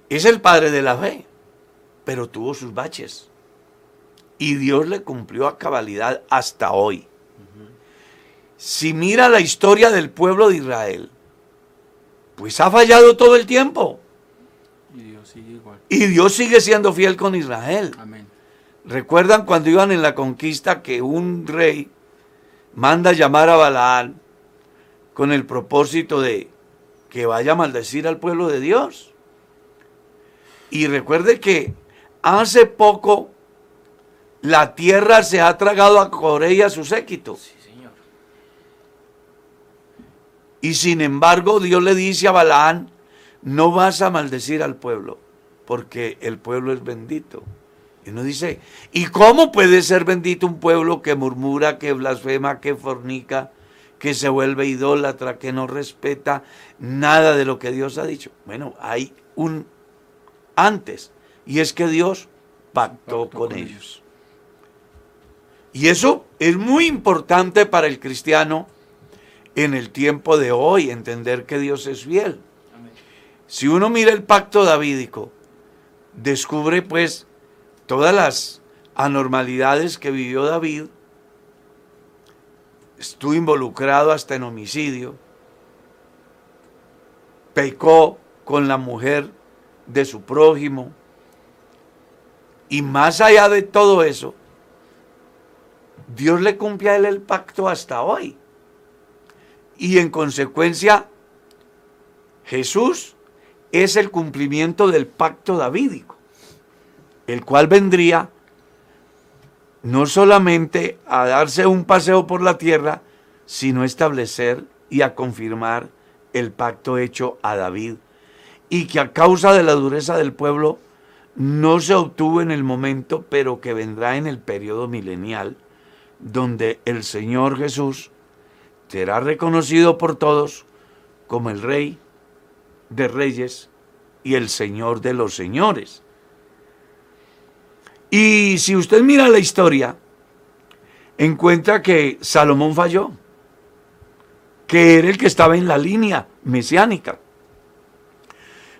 es el padre de la fe, pero tuvo sus baches. Y Dios le cumplió a cabalidad hasta hoy. Si mira la historia del pueblo de Israel, pues ha fallado todo el tiempo. Y Dios sigue igual. Y Dios sigue siendo fiel con Israel. Amén. ¿Recuerdan cuando iban en la conquista que un rey manda llamar a Balaán con el propósito de que vaya a maldecir al pueblo de Dios? Y recuerde que hace poco la tierra se ha tragado a Coré y a su séquito. Sí, señor. Y sin embargo Dios le dice a Balaán, no vas a maldecir al pueblo, porque el pueblo es bendito. Y uno dice, ¿y cómo puede ser bendito un pueblo que murmura, que blasfema, que fornica, que se vuelve idólatra, que no respeta nada de lo que Dios ha dicho? Bueno, hay un antes, y es que Dios pactó, Pactó con, con ellos. Y eso es muy importante para el cristiano en el tiempo de hoy, entender que Dios es fiel. Si uno mira el pacto davídico, descubre pues todas las anormalidades que vivió David, estuvo involucrado hasta en homicidio, pecó con la mujer de su prójimo, y más allá de todo eso, Dios le cumple a él el pacto hasta hoy. Y en consecuencia, Jesús es el cumplimiento del pacto davídico, el cual vendría no solamente a darse un paseo por la tierra, sino a establecer y a confirmar el pacto hecho a David, y que a causa de la dureza del pueblo no se obtuvo en el momento, pero que vendrá en el periodo milenial, donde el Señor Jesús será reconocido por todos como el Rey de Reyes y el Señor de los Señores. Y si usted mira la historia, encuentra que Salomón falló, que era el que estaba en la línea mesiánica.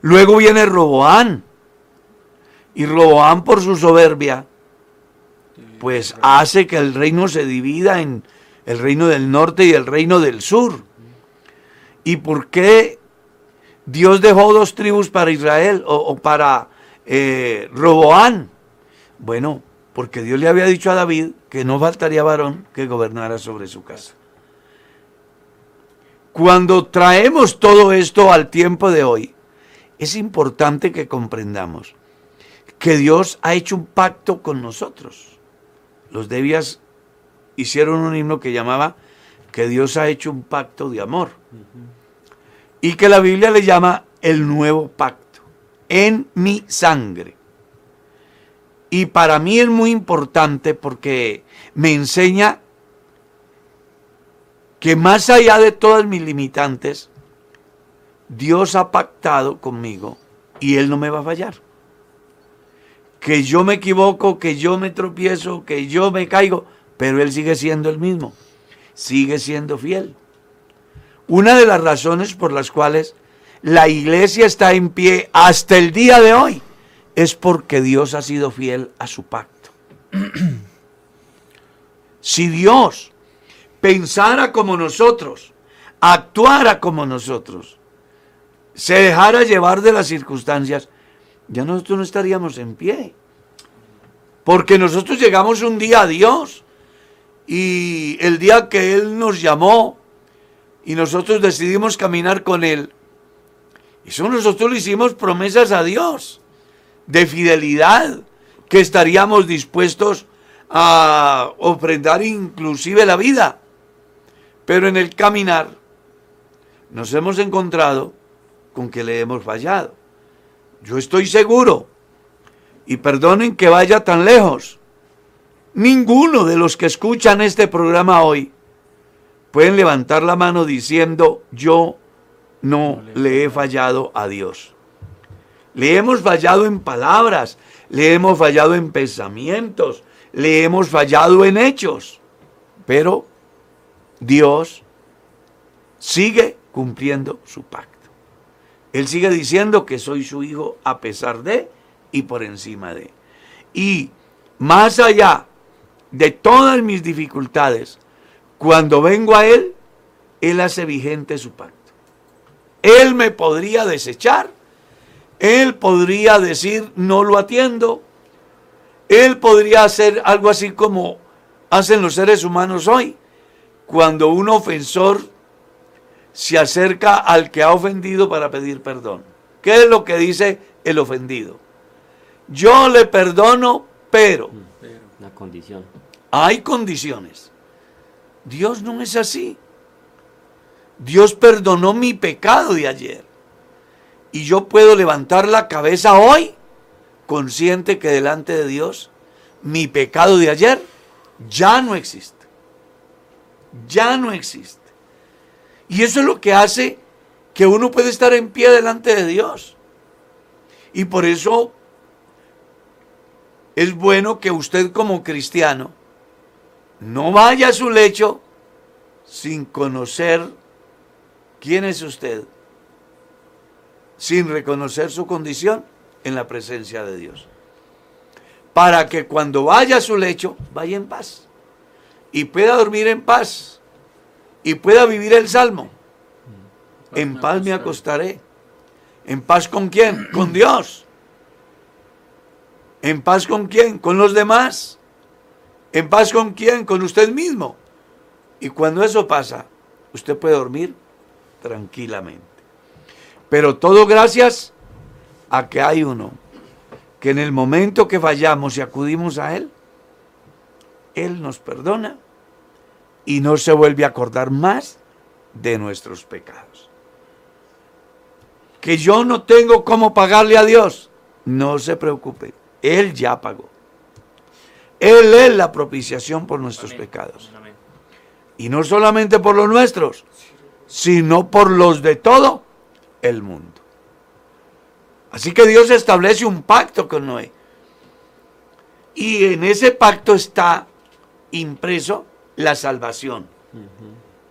Luego viene Roboán, y Roboán por su soberbia, pues hace que el reino se divida en el reino del norte y el reino del sur. ¿Y por qué Dios dejó dos tribus para Israel o, para eh, Roboán? Bueno, porque Dios le había dicho a David que no faltaría varón que gobernara sobre su casa. Cuando traemos todo esto al tiempo de hoy, es importante que comprendamos que Dios ha hecho un pacto con nosotros. Los debias hicieron un himno que llamaba que Dios ha hecho un pacto de amor. Y que la Biblia le llama el nuevo pacto. en mi sangre. Y para mí es muy importante porque me enseña que más allá de todas mis limitantes, Dios ha pactado conmigo y Él no me va a fallar. Que yo me equivoco, que yo me tropiezo, que yo me caigo, pero Él sigue siendo el mismo, sigue siendo fiel. Una de las razones por las cuales la iglesia está en pie hasta el día de hoy es porque Dios ha sido fiel a su pacto. si Dios pensara como nosotros, actuara como nosotros, se dejara llevar de las circunstancias, ya nosotros no estaríamos en pie. Porque nosotros llegamos un día a Dios y el día que Él nos llamó y nosotros decidimos caminar con Él, eso nosotros le hicimos promesas a Dios de fidelidad, que estaríamos dispuestos a ofrendar inclusive la vida. Pero en el caminar nos hemos encontrado con que le hemos fallado. Yo estoy seguro, y perdonen que vaya tan lejos, ninguno de los que escuchan este programa hoy pueden levantar la mano diciendo yo no le he fallado a Dios. Le hemos fallado en palabras, le hemos fallado en pensamientos, le hemos fallado en hechos, pero Dios sigue cumpliendo su pacto. Él sigue diciendo que soy su hijo a pesar de y por encima de. Y más allá de todas mis dificultades, cuando vengo a Él, Él hace vigente su pacto. Él me podría desechar, Él podría decir no lo atiendo, Él podría hacer algo así como hacen los seres humanos hoy, cuando un ofensor se acerca al que ha ofendido para pedir perdón. ¿Qué es lo que dice el ofendido? Yo le perdono, pero... Una condición. Hay condiciones. Dios no es así. Dios perdonó mi pecado de ayer. Y yo puedo levantar la cabeza hoy consciente que delante de Dios mi pecado de ayer ya no existe. Ya no existe. Y eso es lo que hace que uno puede estar en pie delante de Dios. Y por eso es bueno que usted como cristiano no vaya a su lecho sin conocer quién es usted, sin reconocer su condición en la presencia de Dios. Para que cuando vaya a su lecho, vaya en paz y pueda dormir en paz y pueda vivir el salmo. En paz me acostaré. ¿En paz con quién? Con Dios. ¿En paz con quién? Con los demás. ¿En paz con quién? Con usted mismo. Y cuando eso pasa, usted puede dormir tranquilamente. Pero todo gracias a que hay uno que en el momento que fallamos y acudimos a Él, Él nos perdona y no se vuelve a acordar más de nuestros pecados. Que yo no tengo cómo pagarle a Dios, no se preocupe, Él ya pagó. Él es la propiciación por nuestros pecados. Y no solamente por los nuestros, sino por los de todo el mundo. Así que Dios establece un pacto con Noé. Y en ese pacto está impreso la salvación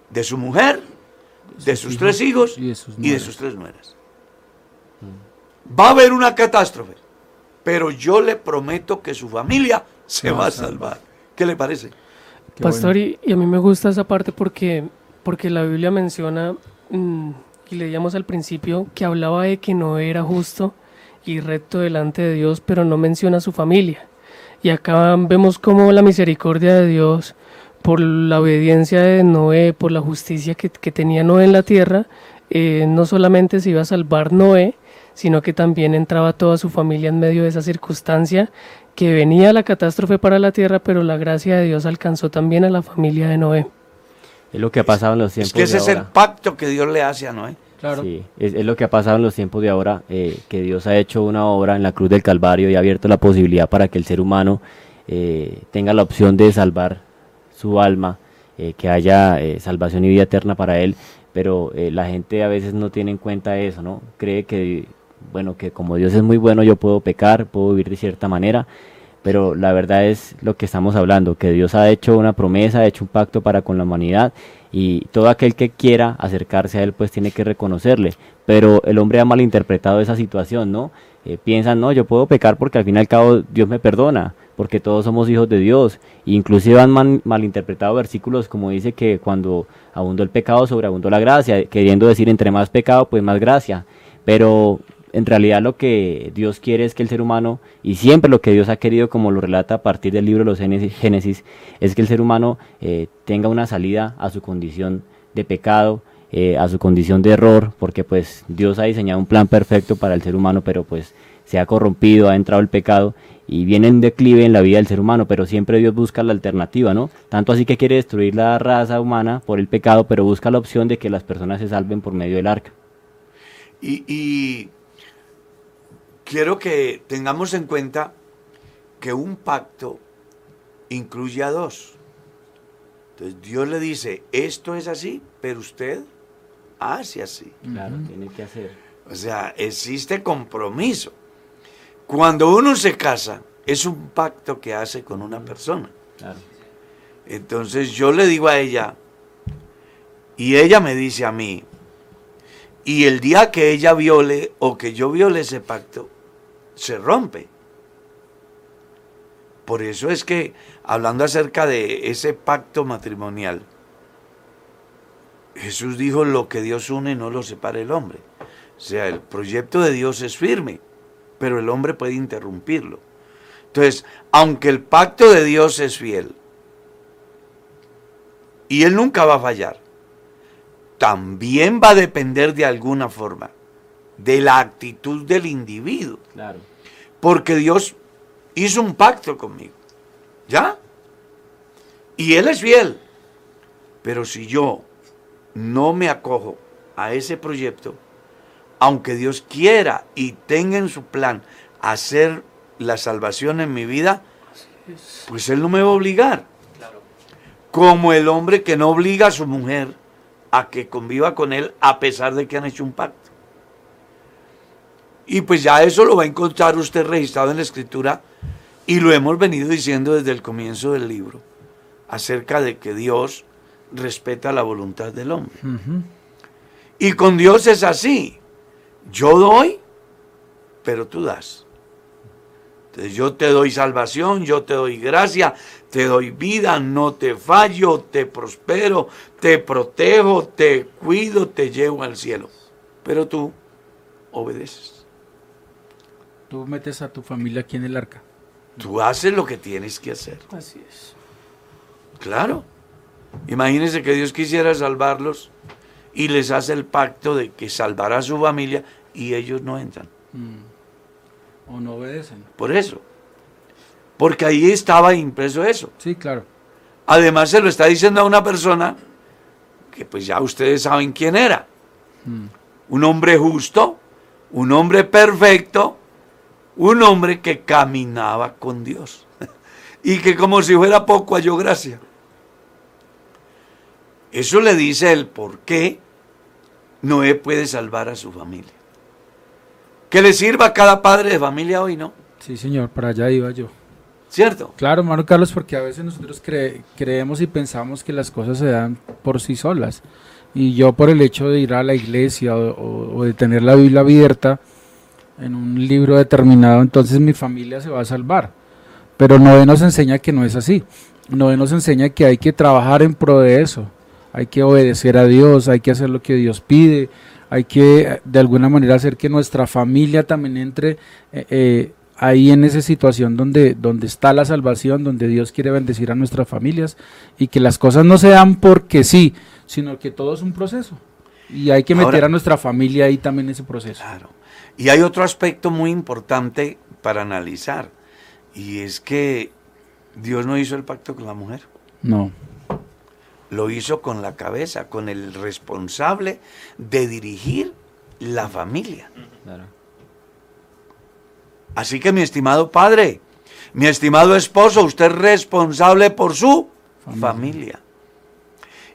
de su mujer, de sus tres hijos y de sus tres nueras. Va a haber una catástrofe, pero yo le prometo que su familia se va a salvar. ¿Qué le parece? Pastor, y, a mí me gusta esa parte porque, porque la Biblia menciona, mm, y leíamos al principio, que hablaba de que no era justo y recto delante de Dios, pero no menciona a su familia. Y acá vemos cómo la misericordia de Dios por la obediencia de Noé, por la justicia que, tenía Noé en la tierra, eh, no solamente se iba a salvar Noé, sino que también entraba toda su familia en medio de esa circunstancia, que venía la catástrofe para la tierra, pero la gracia de Dios alcanzó también a la familia de Noé. Es lo que ha pasado en los tiempos. Es que ese es el pacto que Dios le hace a Noé. Claro. Sí, es, lo que ha pasado en los tiempos de ahora, eh, que Dios ha hecho una obra en la cruz del Calvario y ha abierto la posibilidad para que el ser humano eh, tenga la opción de salvar su alma, eh, que haya salvación y vida eterna para él, pero la gente a veces no tiene en cuenta eso, ¿no? Cree que, bueno, que como Dios es muy bueno, yo puedo pecar, puedo vivir de cierta manera, pero la verdad es lo que estamos hablando, que Dios ha hecho una promesa, ha hecho un pacto para con la humanidad y todo aquel que quiera acercarse a Él pues tiene que reconocerle, pero el hombre ha malinterpretado esa situación, ¿no? Eh, piensan, no, yo puedo pecar porque al fin y al cabo Dios me perdona, porque todos somos hijos de Dios, inclusive han malinterpretado versículos como dice que cuando abundó el pecado sobreabundó la gracia, queriendo decir entre más pecado pues más gracia, pero en realidad lo que Dios quiere es que el ser humano, y siempre lo que Dios ha querido, como lo relata a partir del libro de los Génesis, es que el ser humano eh, tenga una salida a su condición de pecado, eh, a su condición de error, porque pues Dios ha diseñado un plan perfecto para el ser humano, pero pues se ha corrompido, ha entrado el pecado y viene en declive en la vida del ser humano, pero siempre Dios busca la alternativa, ¿no? Tanto así que quiere destruir la raza humana por el pecado, pero busca la opción de que las personas se salven por medio del arca. y quiero que tengamos en cuenta que un pacto incluye a dos. Entonces Dios le dice, esto es así, pero usted hace así. Claro, tiene que hacer. O sea, existe compromiso. Cuando uno se casa, es un pacto que hace con una persona. Claro. Entonces yo le digo a ella, y ella me dice a mí, y el día que ella viole o que yo viole ese pacto, se rompe. Por eso es que, hablando acerca de ese pacto matrimonial, Jesús dijo, lo que Dios une no lo separa el hombre. O sea, el proyecto de Dios es firme, pero el hombre puede interrumpirlo. Entonces, aunque el pacto de Dios es fiel, y Él nunca va a fallar, también va a depender de alguna forma de la actitud del individuo. Claro. Porque Dios hizo un pacto conmigo. ¿Ya? Y Él es fiel. Pero si yo no me acojo a ese proyecto, aunque Dios quiera y tenga en su plan hacer la salvación en mi vida, pues Él no me va a obligar. Como el hombre que no obliga a su mujer a que conviva con Él a pesar de que han hecho un pacto. Y pues ya eso lo va a encontrar usted registrado en la escritura y lo hemos venido diciendo desde el comienzo del libro, acerca de que Dios respeta la voluntad del hombre. Y con Dios es así. Yo doy, pero tú das. Entonces yo te doy salvación, yo te doy gracia, te doy vida, no te fallo, te prospero, te protejo, te cuido, te llevo al cielo. Pero tú obedeces. Tú metes a tu familia aquí en el arca. Tú haces lo que tienes que hacer. Así es. Claro. Imagínense que Dios quisiera salvarlos y les hace el pacto de que salvará a su familia y ellos no entran. Mm. O no obedecen. Por eso. Porque ahí estaba impreso eso. Sí, claro. Además se lo está diciendo a una persona que pues ya ustedes saben quién era. Mm. Un hombre justo, un hombre perfecto, un hombre que caminaba con Dios y que como si fuera poco halló gracia. Eso le dice el por qué Noé puede salvar a su familia. Que le sirva a cada padre de familia hoy, ¿no? Sí, señor, para allá iba yo. ¿Cierto? Claro, hermano Carlos, porque a veces nosotros creemos y pensamos que las cosas se dan por sí solas. Y yo por el hecho de ir a la iglesia o de tener la Biblia abierta, en un libro determinado, entonces mi familia se va a salvar. Pero Noé nos enseña que no es así. Noé nos enseña que hay que trabajar en pro de eso. Hay que obedecer a Dios, hay que hacer lo que Dios pide, hay que de alguna manera hacer que nuestra familia también entre eh, eh, ahí en esa situación donde, donde está la salvación, donde Dios quiere bendecir a nuestras familias y que las cosas no se dan porque sí, sino que todo es un proceso. Y hay que meter a nuestra familia ahí también en ese proceso. Claro. Y hay otro aspecto muy importante para analizar, y es que Dios no hizo el pacto con la mujer. No. lo hizo con la cabeza, con el responsable de dirigir la familia. Claro. Así que mi estimado padre, mi estimado esposo, usted es responsable por su familia.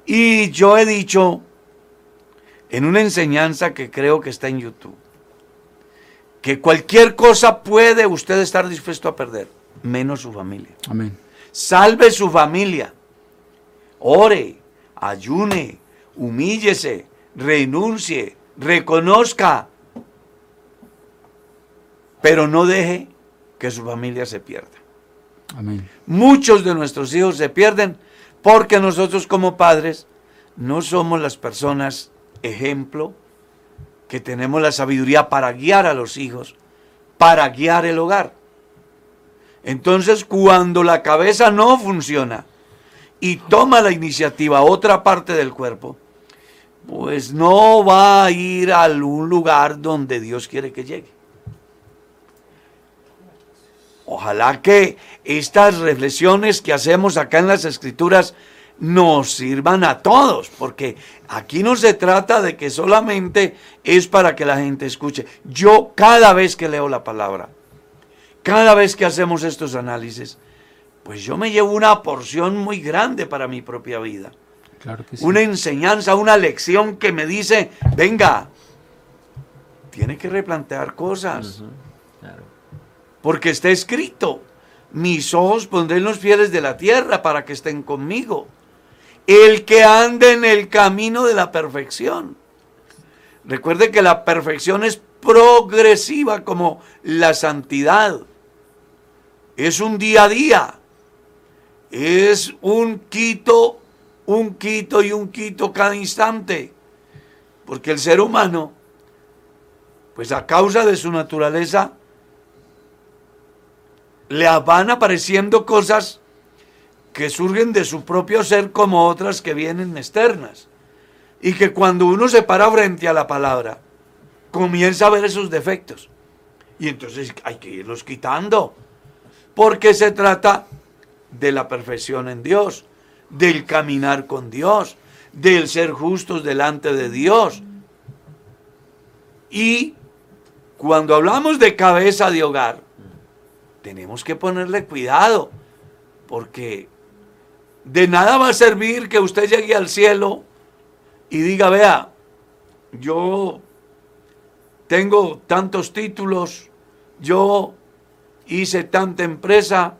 Y yo he dicho en una enseñanza que creo que está en YouTube, que cualquier cosa puede usted estar dispuesto a perder, menos su familia. Amén. Salve su familia. Ore, ayune, humíllese, renuncie, reconozca. Pero no deje que su familia se pierda. Amén. Muchos de nuestros hijos se pierden porque nosotros como padres no somos las personas ejemplo que tenemos la sabiduría para guiar a los hijos, para guiar el hogar. Entonces cuando la cabeza no funciona y toma la iniciativa otra parte del cuerpo, pues no va a ir a algún lugar donde Dios quiere que llegue. Ojalá que estas reflexiones que hacemos acá en las escrituras nos sirvan a todos, porque aquí no se trata de que solamente es para que la gente escuche. Yo cada vez que leo la palabra, cada vez que hacemos estos análisis, pues yo me llevo una porción muy grande para mi propia vida. Claro que sí. Una enseñanza, una lección que me dice, venga, tiene que replantear cosas. Claro. Porque está escrito, mis ojos pondré en los fieles de la tierra para que estén conmigo. El que ande en el camino de la perfección. Recuerde que la perfección es progresiva como la santidad. Es un día a día. Es un quito, un quito y un quito cada instante. Porque el ser humano, pues a causa de su naturaleza, le van apareciendo cosas que surgen de su propio ser como otras que vienen externas. Y que cuando uno se para frente a la palabra, comienza a ver esos defectos. Y entonces hay que irlos quitando. Porque se trata de la perfección en Dios, del caminar con Dios, del ser justos delante de Dios. Y cuando hablamos de cabeza de hogar, tenemos que ponerle cuidado, porque de nada va a servir que usted llegue al cielo y diga, vea, yo tengo tantos títulos, yo hice tanta empresa,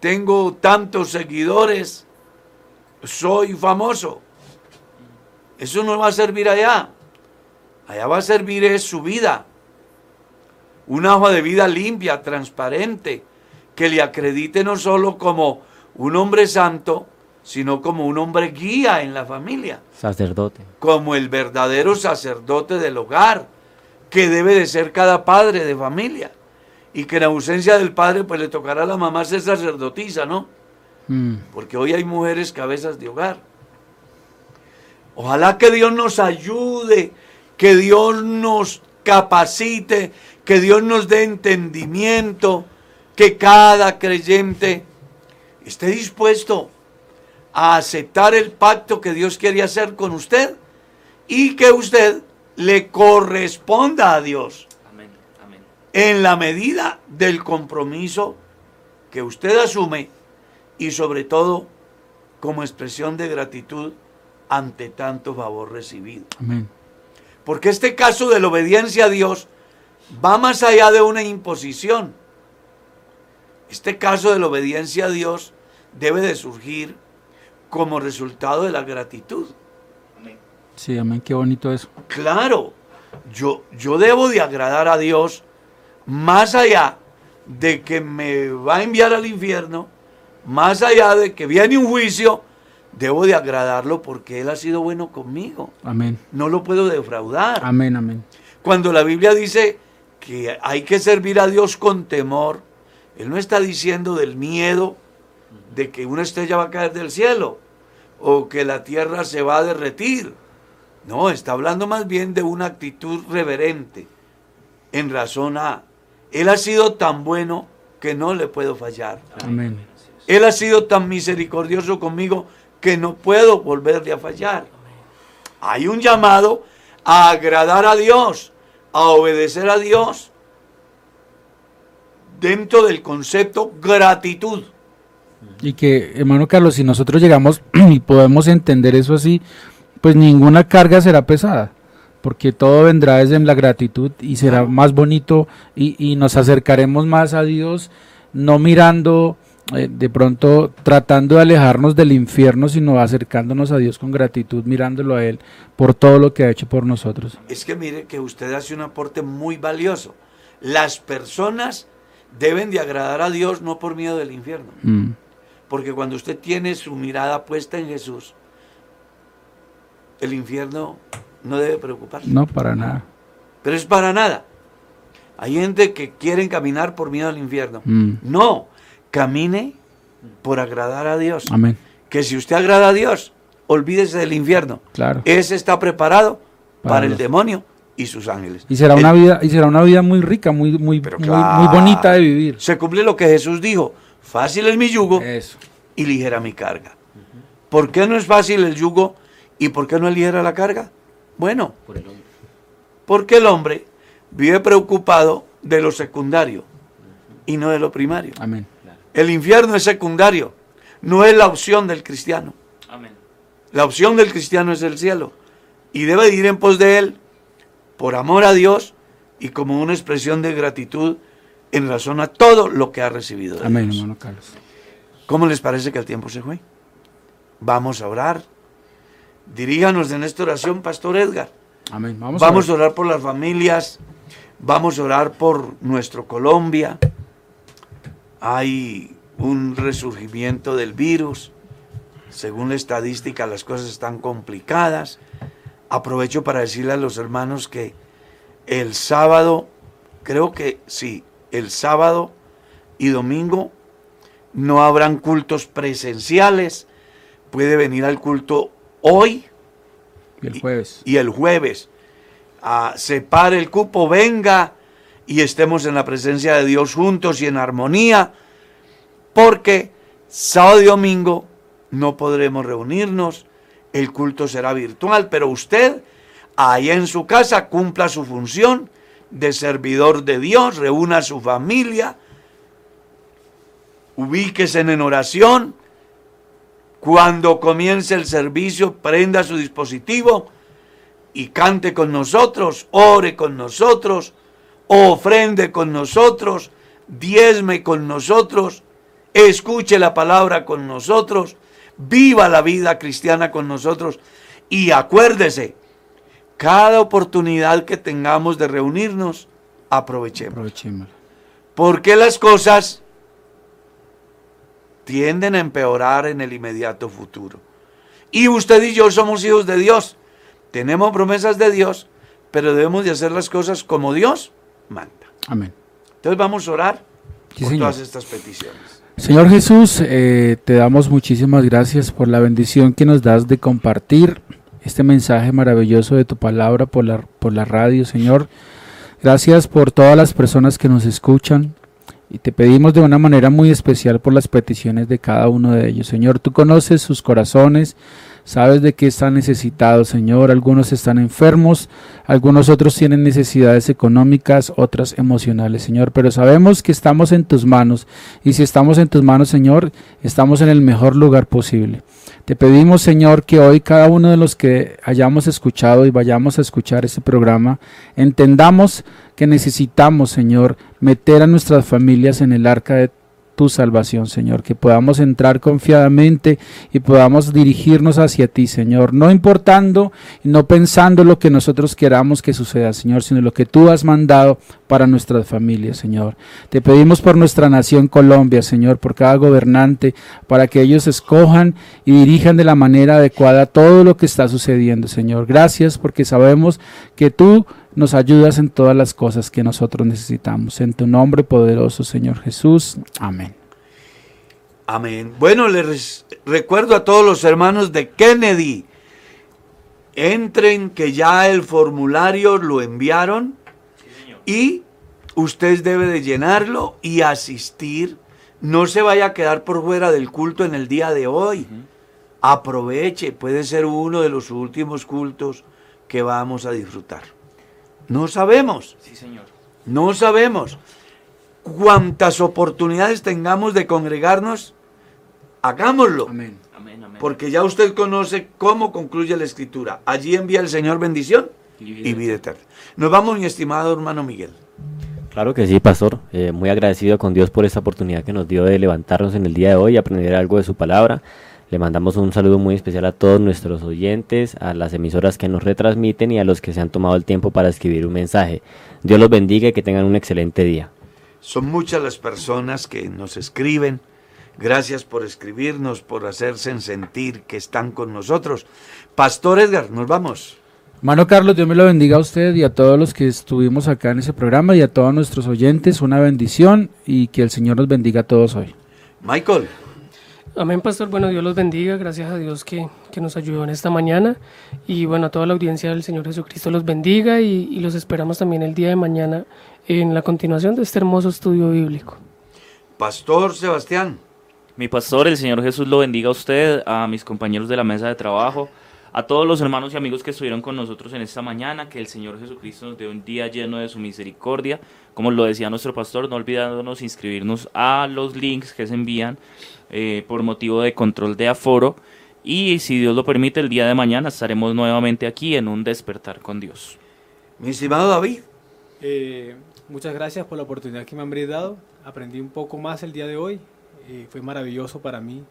tengo tantos seguidores, soy famoso. Eso no va a servir allá. Allá va a servir su vida una hoja de vida limpia, transparente, que le acredite no solo como un hombre santo, sino como un hombre guía en la familia, Sacerdote. como el verdadero sacerdote del hogar, que debe de ser cada padre de familia, y que en ausencia del padre pues le tocará a la mamá ser sacerdotisa, ¿no? Mm. Porque hoy hay mujeres cabezas de hogar. Ojalá que Dios nos ayude, que Dios nos capacite, que Dios nos dé entendimiento, que cada creyente esté dispuesto a aceptar el pacto que Dios quiere hacer con usted y que usted le corresponda a Dios Amén, amén. en la medida del compromiso que usted asume y sobre todo como expresión de gratitud ante tanto favor recibido. Amén. Porque este caso de la obediencia a Dios va más allá de una imposición. Este caso de la obediencia a Dios debe de surgir como resultado de la gratitud. Sí, amén. Qué bonito eso. Claro, yo, yo debo de agradar a Dios más allá de que me va a enviar al infierno, más allá de que viene un juicio, debo de agradarlo porque Él ha sido bueno conmigo. Amén. No lo puedo defraudar. Amén, amén. Cuando la Biblia dice que hay que servir a Dios con temor, Él no está diciendo del miedo de que una estrella va a caer del cielo o que la tierra se va a derretir. No, está hablando más bien de una actitud reverente en razón a, Él ha sido tan bueno que no le puedo fallar. Amén. Él ha sido tan misericordioso conmigo que no puedo volverle a fallar. Hay un llamado a agradar a Dios, a obedecer a Dios dentro del concepto gratitud. Y que, hermano Carlos, si nosotros llegamos y podemos entender eso así, pues ninguna carga será pesada, porque todo vendrá desde la gratitud y será más bonito y, y nos acercaremos más a Dios, no mirando eh, de pronto tratando de alejarnos del infierno, sino acercándonos a Dios con gratitud, mirándolo a Él por todo lo que ha hecho por nosotros. Es que mire que usted hace un aporte muy valioso. Las personas deben de agradar a Dios no por miedo del infierno. Mm, Porque cuando usted tiene su mirada puesta en Jesús, el infierno no debe preocuparse. no, para nada. Pero es para nada. Hay gente que quieren caminar por miedo al infierno. Mm, No, camine por agradar a Dios. amén. Que si usted agrada a Dios, olvídese del infierno. Claro. Ese está preparado para, Para el demonio y sus ángeles. Y será El- una vida, y será una vida muy rica, muy, muy, Pero muy, claro, muy bonita de vivir. Se cumple lo que Jesús dijo. Fácil es mi yugo Eso. y ligera mi carga. ¿Por qué no es fácil el yugo y por qué no es ligera la carga? Bueno, porque el hombre vive preocupado de lo secundario y no de lo primario. Amén. El infierno es secundario, no es la opción del cristiano. Amén. La opción del cristiano es el cielo y debe de ir en pos de él por amor a Dios y como una expresión de gratitud en razón a todo lo que ha recibido. de Amén, Dios. hermano Carlos. ¿Cómo les parece que el tiempo se fue? Vamos a orar. Diríganos en esta oración, Pastor Edgar. Amén. Vamos, Vamos, a a orar por las familias, vamos a orar por nuestro Colombia. Hay un resurgimiento del virus. Según la estadística, las cosas están complicadas. Aprovecho para decirle a los hermanos que el sábado, creo que sí, el sábado y domingo no habrán cultos presenciales. Puede venir al culto hoy Y el jueves. y el jueves. Ah, separe el cupo, venga y estemos en la presencia de Dios juntos y en armonía, porque sábado y domingo no podremos reunirnos, el culto será virtual, pero usted ahí en su casa cumpla su función de servidor de Dios, reúna a su familia, ubíquese en oración, cuando comience el servicio, prenda su dispositivo y cante con nosotros, ore con nosotros, ofrende con nosotros, diezme con nosotros, escuche la palabra con nosotros, viva la vida cristiana con nosotros y acuérdese, cada oportunidad que tengamos de reunirnos, aprovechemos. Aprovechemos. Porque las cosas tienden a empeorar en el inmediato futuro. Y usted y yo somos hijos de Dios. Tenemos promesas de Dios, pero debemos de hacer las cosas como Dios manda. Amén. Entonces vamos a orar Sí, por señor. todas estas peticiones. Señor Jesús, eh, te damos muchísimas gracias por la bendición que nos das de compartir este mensaje maravilloso de tu palabra por la, por la radio, Señor. Gracias por todas las personas que nos escuchan y te pedimos de una manera muy especial por las peticiones de cada uno de ellos. Señor, tú conoces sus corazones, sabes de qué están necesitados, Señor. Algunos están enfermos, algunos otros tienen necesidades económicas, otras emocionales, Señor. Pero sabemos que estamos en tus manos y si estamos en tus manos, Señor, estamos en el mejor lugar posible. Te pedimos, Señor, que hoy cada uno de los que hayamos escuchado y vayamos a escuchar este programa, entendamos que necesitamos, Señor, meter a nuestras familias en el arca de tu salvación, Señor, que podamos entrar confiadamente y podamos dirigirnos hacia ti, Señor, no importando no pensando lo que nosotros queramos que suceda, Señor, sino lo que tú has mandado para nuestras familias, Señor. Te pedimos por nuestra nación Colombia, Señor, por cada gobernante, para que ellos escojan y dirijan de la manera adecuada todo lo que está sucediendo, Señor. Gracias porque sabemos que tú nos ayudas en todas las cosas que nosotros necesitamos. En tu nombre poderoso, Señor Jesús. Amén. Amén. Bueno, les recuerdo a todos los hermanos de Kennedy, entren que ya el formulario lo enviaron y usted debe de llenarlo y asistir. No se vaya a quedar por fuera del culto en el día de hoy. aproveche, puede ser uno de los últimos cultos que vamos a disfrutar. No sabemos. Sí, Señor. No sabemos. Cuantas oportunidades tengamos de congregarnos, hagámoslo. Amén. Amén, amén. Porque ya usted conoce cómo concluye la escritura. Allí envía el Señor bendición Y vida y vida eterna. Nos vamos, mi estimado hermano Miguel. Claro que sí, pastor. Eh, muy agradecido con Dios por esta oportunidad que nos dio de levantarnos en el día de hoy y aprender algo de su palabra. Le mandamos un saludo muy especial a todos nuestros oyentes, a las emisoras que nos retransmiten y a los que se han tomado el tiempo para escribir un mensaje. Dios los bendiga y que tengan un excelente día. Son muchas las personas que nos escriben. Gracias por escribirnos, por hacerse sentir que están con nosotros. Pastor Edgar, nos vamos. Hermano Carlos, Dios me lo bendiga a usted y a todos los que estuvimos acá en ese programa y a todos nuestros oyentes. Una bendición y que el Señor nos bendiga a todos hoy. Michael, Amén, pastor. Bueno, Dios los bendiga. Gracias a Dios que, que nos ayudó en esta mañana. Y bueno, a toda la audiencia del Señor Jesucristo los bendiga y, y los esperamos también el día de mañana en la continuación de este hermoso estudio bíblico. Pastor Sebastián, Mi pastor, el Señor Jesús lo bendiga a usted, a mis compañeros de la mesa de trabajo, a todos los hermanos y amigos que estuvieron con nosotros en esta mañana, que el Señor Jesucristo nos dé un día lleno de su misericordia. Como lo decía nuestro pastor, no olvidándonos inscribirnos a los links que se envían eh, por motivo de control de aforo. Y si Dios lo permite, el día de mañana estaremos nuevamente aquí en un despertar con Dios. mi estimado David, Eh, muchas gracias por la oportunidad que me han brindado. Aprendí un poco más el día de hoy. Eh, fue maravilloso para mí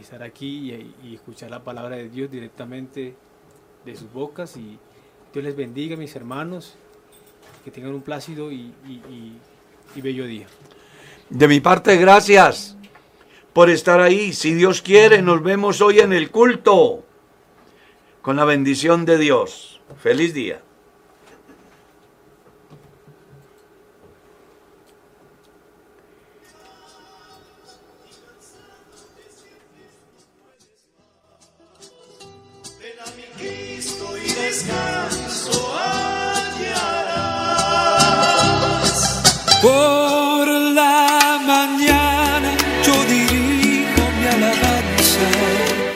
estar aquí y, y escuchar la palabra de Dios directamente de sus bocas. Y Dios les bendiga, mis hermanos. Que tengan un plácido y, y- y- y bello día. de mi parte, gracias por estar ahí. Si Dios quiere, nos vemos hoy en el culto. Con la bendición de Dios. Feliz día.